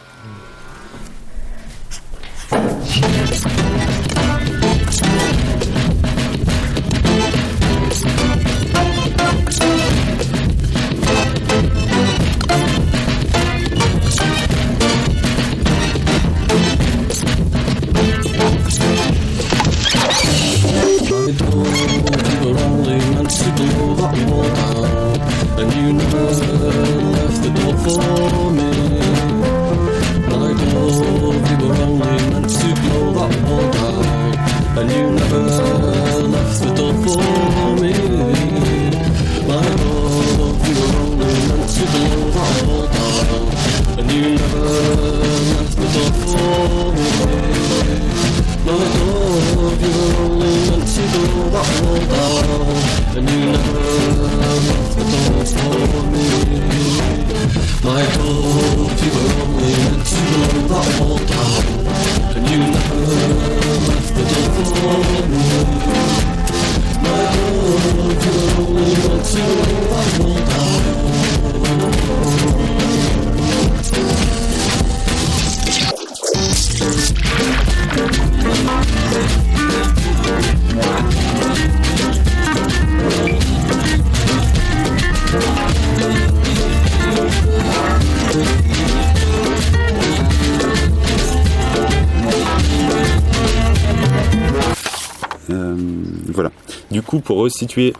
Resituer,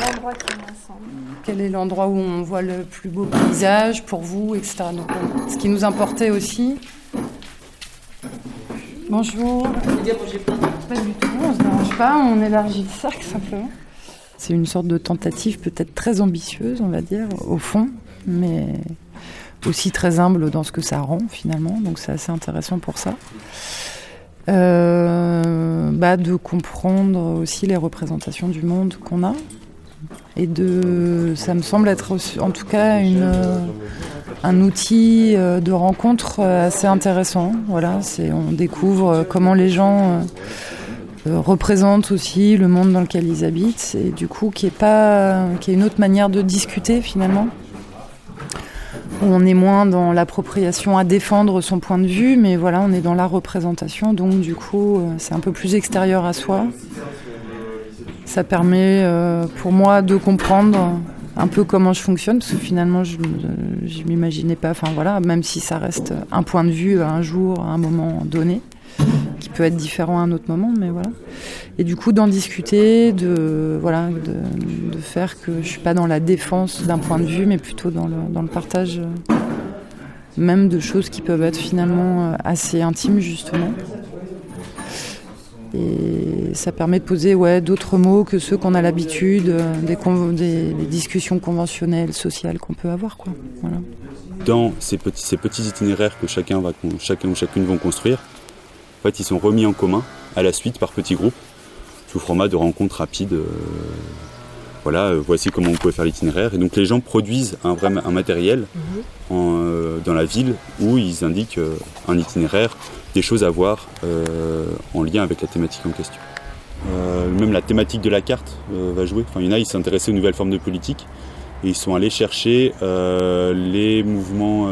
L'endroit qui m'ensemble. Quel est l'endroit où on voit le plus beau paysage pour vous, etc. Donc, euh, ce qui nous importait aussi. Bonjour. Pas du tout, on se dérange pas, on élargit le cercle simplement. C'est une sorte de tentative peut-être très ambitieuse, on va dire, au fond, mais aussi très humble dans ce que ça rend finalement, donc c'est assez intéressant pour ça. De comprendre aussi les représentations du monde qu'on a. Et de ça me semble être en tout cas un outil euh, de rencontre euh, assez intéressant. Voilà on découvre euh, comment les gens représentent aussi le monde dans lequel ils habitent et du coup qui est pas qui est une autre manière de discuter finalement on est moins dans l'appropriation à défendre son point de vue, mais voilà, on est dans la représentation, donc du coup, euh, c'est un peu plus extérieur à soi. Ça permet euh, pour moi de comprendre un peu comment je fonctionne, parce que finalement, je ne m'imaginais pas, enfin voilà, même si ça reste un point de vue à un jour, à un moment donné, peut être différent à un autre moment, mais voilà. Et du coup, d'en discuter, de, voilà, de, faire que je suis pas dans la défense d'un point de vue, mais plutôt dans le, dans le partage euh, même de choses qui peuvent être finalement euh, assez intimes, justement. Et ça permet de poser ouais, d'autres mots que ceux qu'on a l'habitude, euh, des, discussions conventionnelles, sociales qu'on peut avoir. Quoi. Voilà. dans ces petits, ces petits itinéraires que chacun, va, chacun ou chacune vont construire, en fait, ils sont remis en commun à la suite par petits groupes, sous format de rencontres rapides. euh, voilà, euh, voici comment vous pouvez faire l'itinéraire. Et donc les gens produisent un, vrai, un matériel en, euh, dans la ville où ils indiquent un itinéraire, des choses à voir en lien avec la thématique en question. Même la thématique de la carte va jouer. Enfin, il y en a, ils s'intéressaient aux nouvelles formes de politique et ils sont allés chercher les mouvements,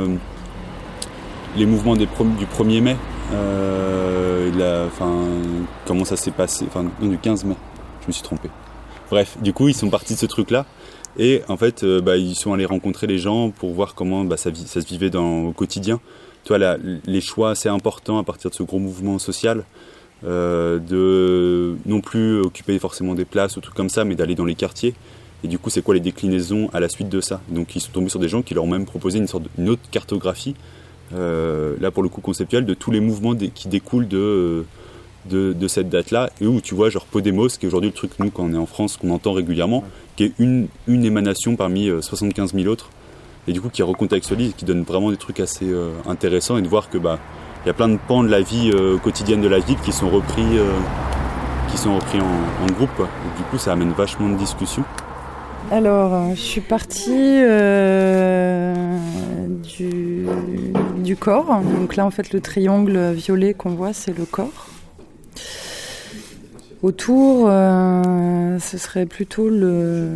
les mouvements des du 1er mai. Euh, comment ça s'est passé? Enfin, du 15 mai. Je me suis trompé. Bref, du coup, ils sont partis de ce truc-là. Et en fait, euh, bah, ils sont allés rencontrer les gens pour voir comment bah, ça, se vivait au quotidien. Toi, la- les choix assez importants à partir de ce gros mouvement social, euh, de non plus occuper forcément des places ou trucs comme ça, mais d'aller dans les quartiers. Et du coup, c'est quoi les déclinaisons à la suite de ça? Donc, ils sont tombés sur des gens qui leur ont même proposé une sorte de- une autre cartographie, là pour le coup conceptuelle, de tous les mouvements qui découlent de, de, de cette date-là, et où tu vois, genre Podemos, qui est aujourd'hui le truc, nous, quand on est en France, qu'on entend régulièrement, qui est une, une émanation parmi euh, 75 000 autres, et du coup qui recontextualise, qui donne vraiment des trucs assez euh, intéressants, et de voir que bah il y a plein de pans de la vie euh, quotidienne de la ville qui sont repris, euh, qui sont repris en, en groupe, quoi. Et du coup, ça amène vachement de discussions. Alors, euh, je suis partie euh, du, du corps. Donc là, en fait, le triangle violet qu'on voit, c'est le corps. Autour, euh, ce serait plutôt le,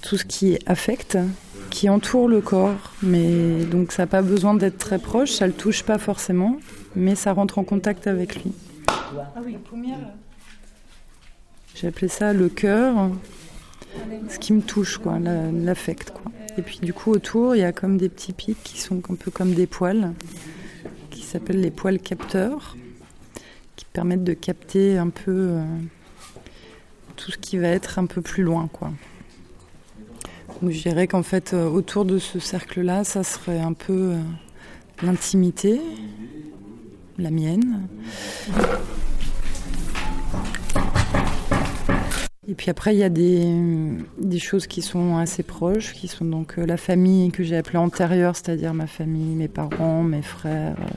tout ce qui affecte, qui entoure le corps. Mais donc, ça n'a pas besoin d'être très proche, ça ne le touche pas forcément, mais ça rentre en contact avec lui. Ah oui. J'ai appelé ça le cœur, ce qui me touche, quoi, la- l'affect. Quoi. Et puis du coup, autour, il y a comme des petits pics qui sont un peu comme des poils, qui s'appellent les poils capteurs, qui permettent de capter un peu euh, tout ce qui va être un peu plus loin. Quoi. Donc je dirais qu'en fait, euh, autour de ce cercle-là, ça serait un peu euh, l'intimité, la mienne. Et puis après, il y a des, choses qui sont assez proches, qui sont donc euh, la famille que j'ai appelée antérieure, c'est-à-dire ma famille, mes parents, mes frères. Euh,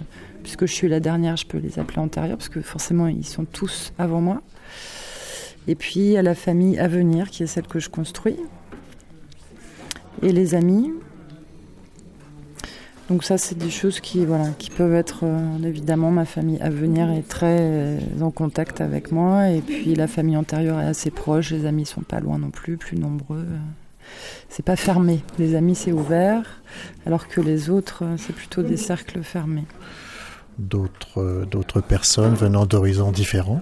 puisque je suis la dernière, je peux les appeler antérieures, parce que forcément, ils sont tous avant moi. Et puis, il y a la famille à venir, qui est celle que je construis. Et les amis, donc ça, c'est des choses qui, voilà, qui peuvent être euh, évidemment ma famille à venir est très euh, en contact avec moi et puis la famille antérieure est assez proche, les amis sont pas loin non plus, plus nombreux. C'est pas fermé, les amis c'est ouvert, alors que les autres euh, c'est plutôt des cercles fermés. D'autres d'autres personnes venant d'horizons différents.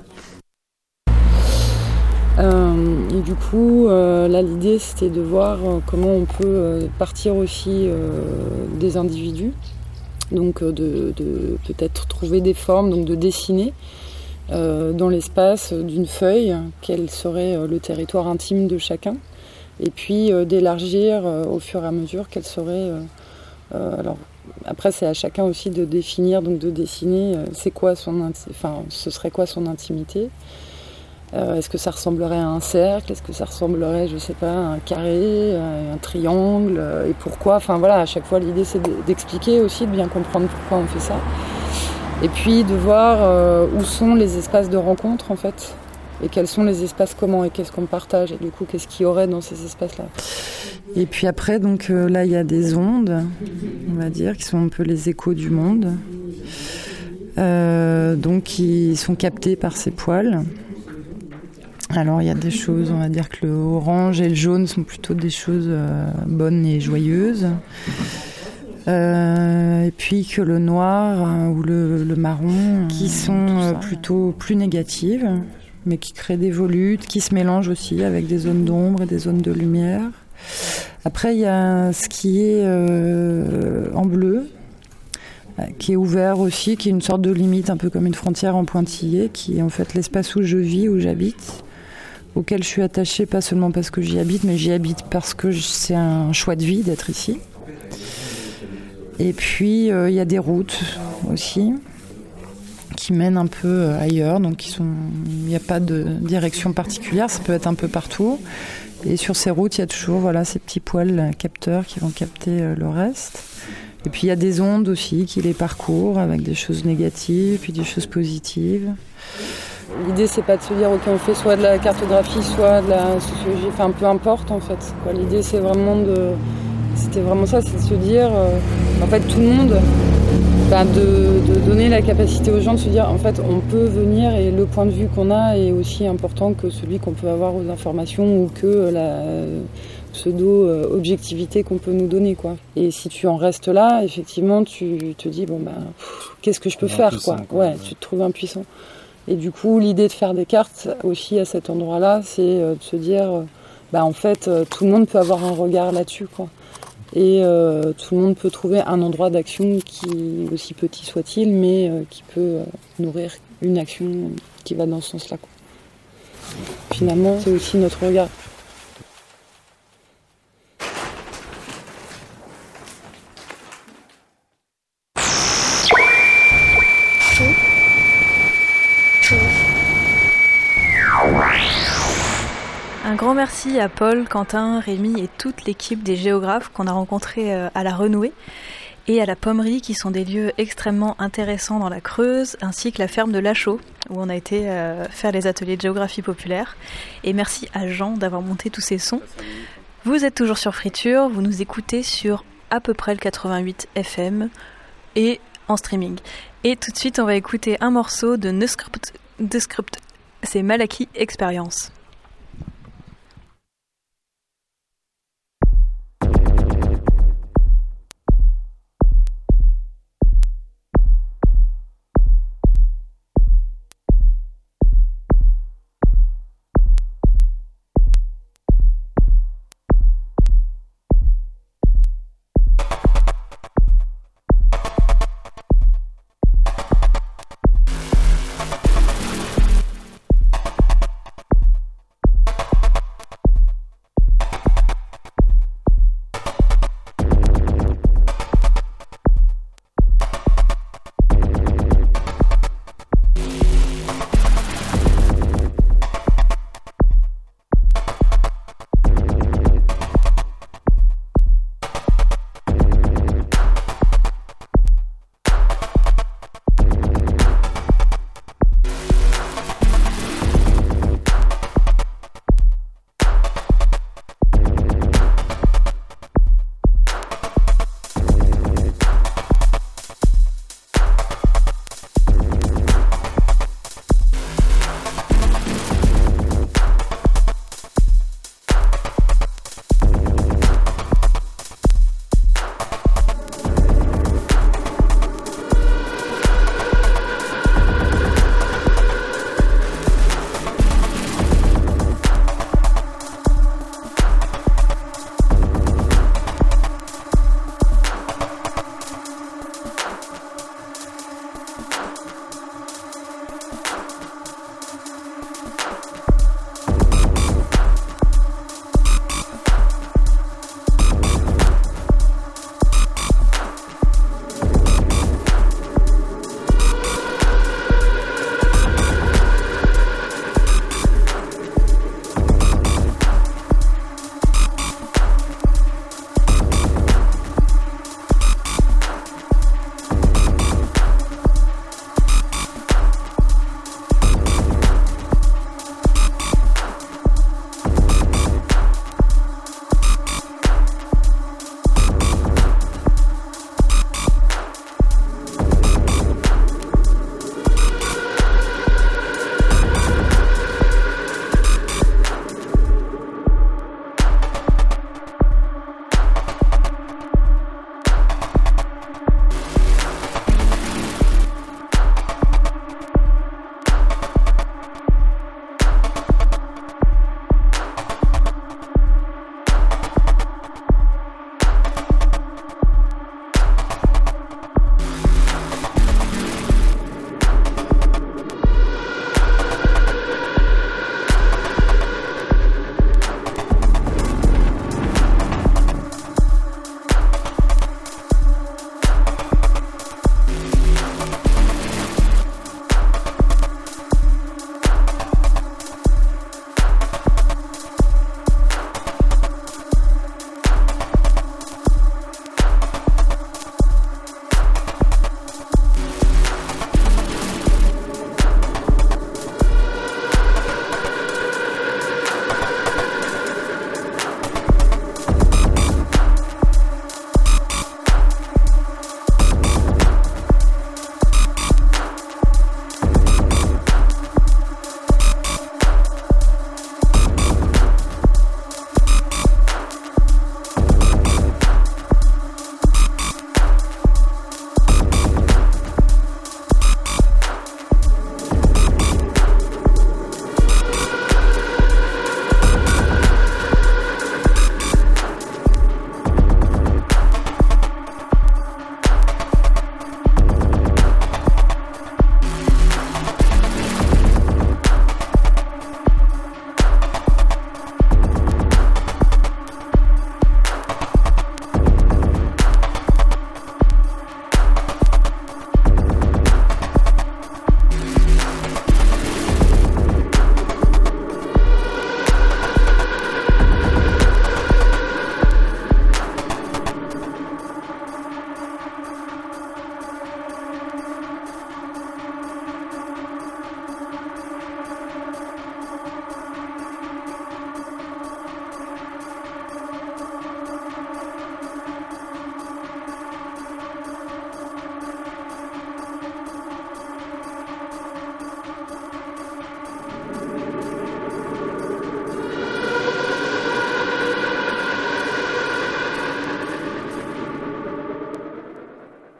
Euh, et du coup, euh, là, l'idée, c'était de voir euh, comment on peut partir aussi des individus. Donc, de, peut-être trouver des formes, donc de dessiner dans l'espace d'une feuille quel serait le territoire intime de chacun. Et puis d'élargir au fur et à mesure quel serait. alors, après, c'est à chacun aussi de définir, donc de dessiner, c'est quoi son, enfin, ce serait quoi son intimité. Euh, est-ce que ça ressemblerait à un cercle? Est-ce que ça ressemblerait, je sais pas, à un carré, à un triangle? Euh, Et pourquoi? Enfin voilà, à chaque fois l'idée c'est d'expliquer aussi, de bien comprendre pourquoi on fait ça. Et puis de voir euh, où sont les espaces de rencontre en fait. Et quels sont les espaces communs et qu'est-ce qu'on partage et du coup qu'est-ce qu'il y aurait dans ces espaces-là? Et puis après donc là il y a des ondes, on va dire, qui sont un peu les échos du monde. donc qui sont captés par ces poils. Alors il y a des choses, on va dire que le orange et le jaune sont plutôt des choses euh, bonnes et joyeuses. Euh, et puis que le noir hein, ou le, marron, qui sont euh, plutôt plus négatives, mais qui créent des volutes, qui se mélangent aussi avec des zones d'ombre et des zones de lumière. Après, il y a ce qui est en bleu, qui est ouvert aussi, qui est une sorte de limite, un peu comme une frontière en pointillé, qui est en fait l'espace où je vis, où j'habite auquel je suis attachée, pas seulement parce que j'y habite, mais j'y habite parce que c'est un choix de vie d'être ici. Et puis, euh, il y a des routes aussi qui mènent un peu euh, ailleurs, donc il n'y a pas de direction particulière, ça peut être un peu partout. Et sur ces routes, il y a toujours voilà, ces petits poils capteurs qui vont capter euh, le reste. Et puis il y a des ondes aussi qui les parcourent avec des choses négatives, puis des choses positives. L'idée, c'est pas de se dire, ok, on fait soit de la cartographie, soit de la sociologie, enfin, peu importe en fait. L'idée, c'est vraiment de. C'était vraiment ça, c'est de se dire, euh, en fait, tout le monde, bah, de, donner la capacité aux gens de se dire, en fait, on peut venir et le point de vue qu'on a est aussi important que celui qu'on peut avoir aux informations ou que la pseudo-objectivité qu'on peut nous donner, quoi. Et si tu en restes là, effectivement, tu te dis, bon, bah, qu'est-ce que je peux faire, quoi. Ouais, tu te trouves impuissant. Et du coup, l'idée de faire des cartes aussi à cet endroit-là, c'est euh, de se dire, euh, bah, en fait, euh, tout le monde peut avoir un regard là-dessus, quoi. Et tout le monde peut trouver un endroit d'action qui, aussi petit soit-il, mais qui peut nourrir une action qui va dans ce sens-là. Finalement, c'est aussi notre regard. Merci à Paul, Quentin, Rémi et toute l'équipe des géographes qu'on a rencontrés euh, à la Renouée et à la Pommerie qui sont des lieux extrêmement intéressants dans la Creuse ainsi que la ferme de Lachaux où on a été euh, faire les ateliers de géographie populaire. Et merci à Jean d'avoir monté tous ces sons. Vous êtes toujours sur Friture, vous nous écoutez sur à peu près le 88 FM et en streaming. Et tout de suite, on va écouter un morceau de Nuscript. C'est Malaki Experience.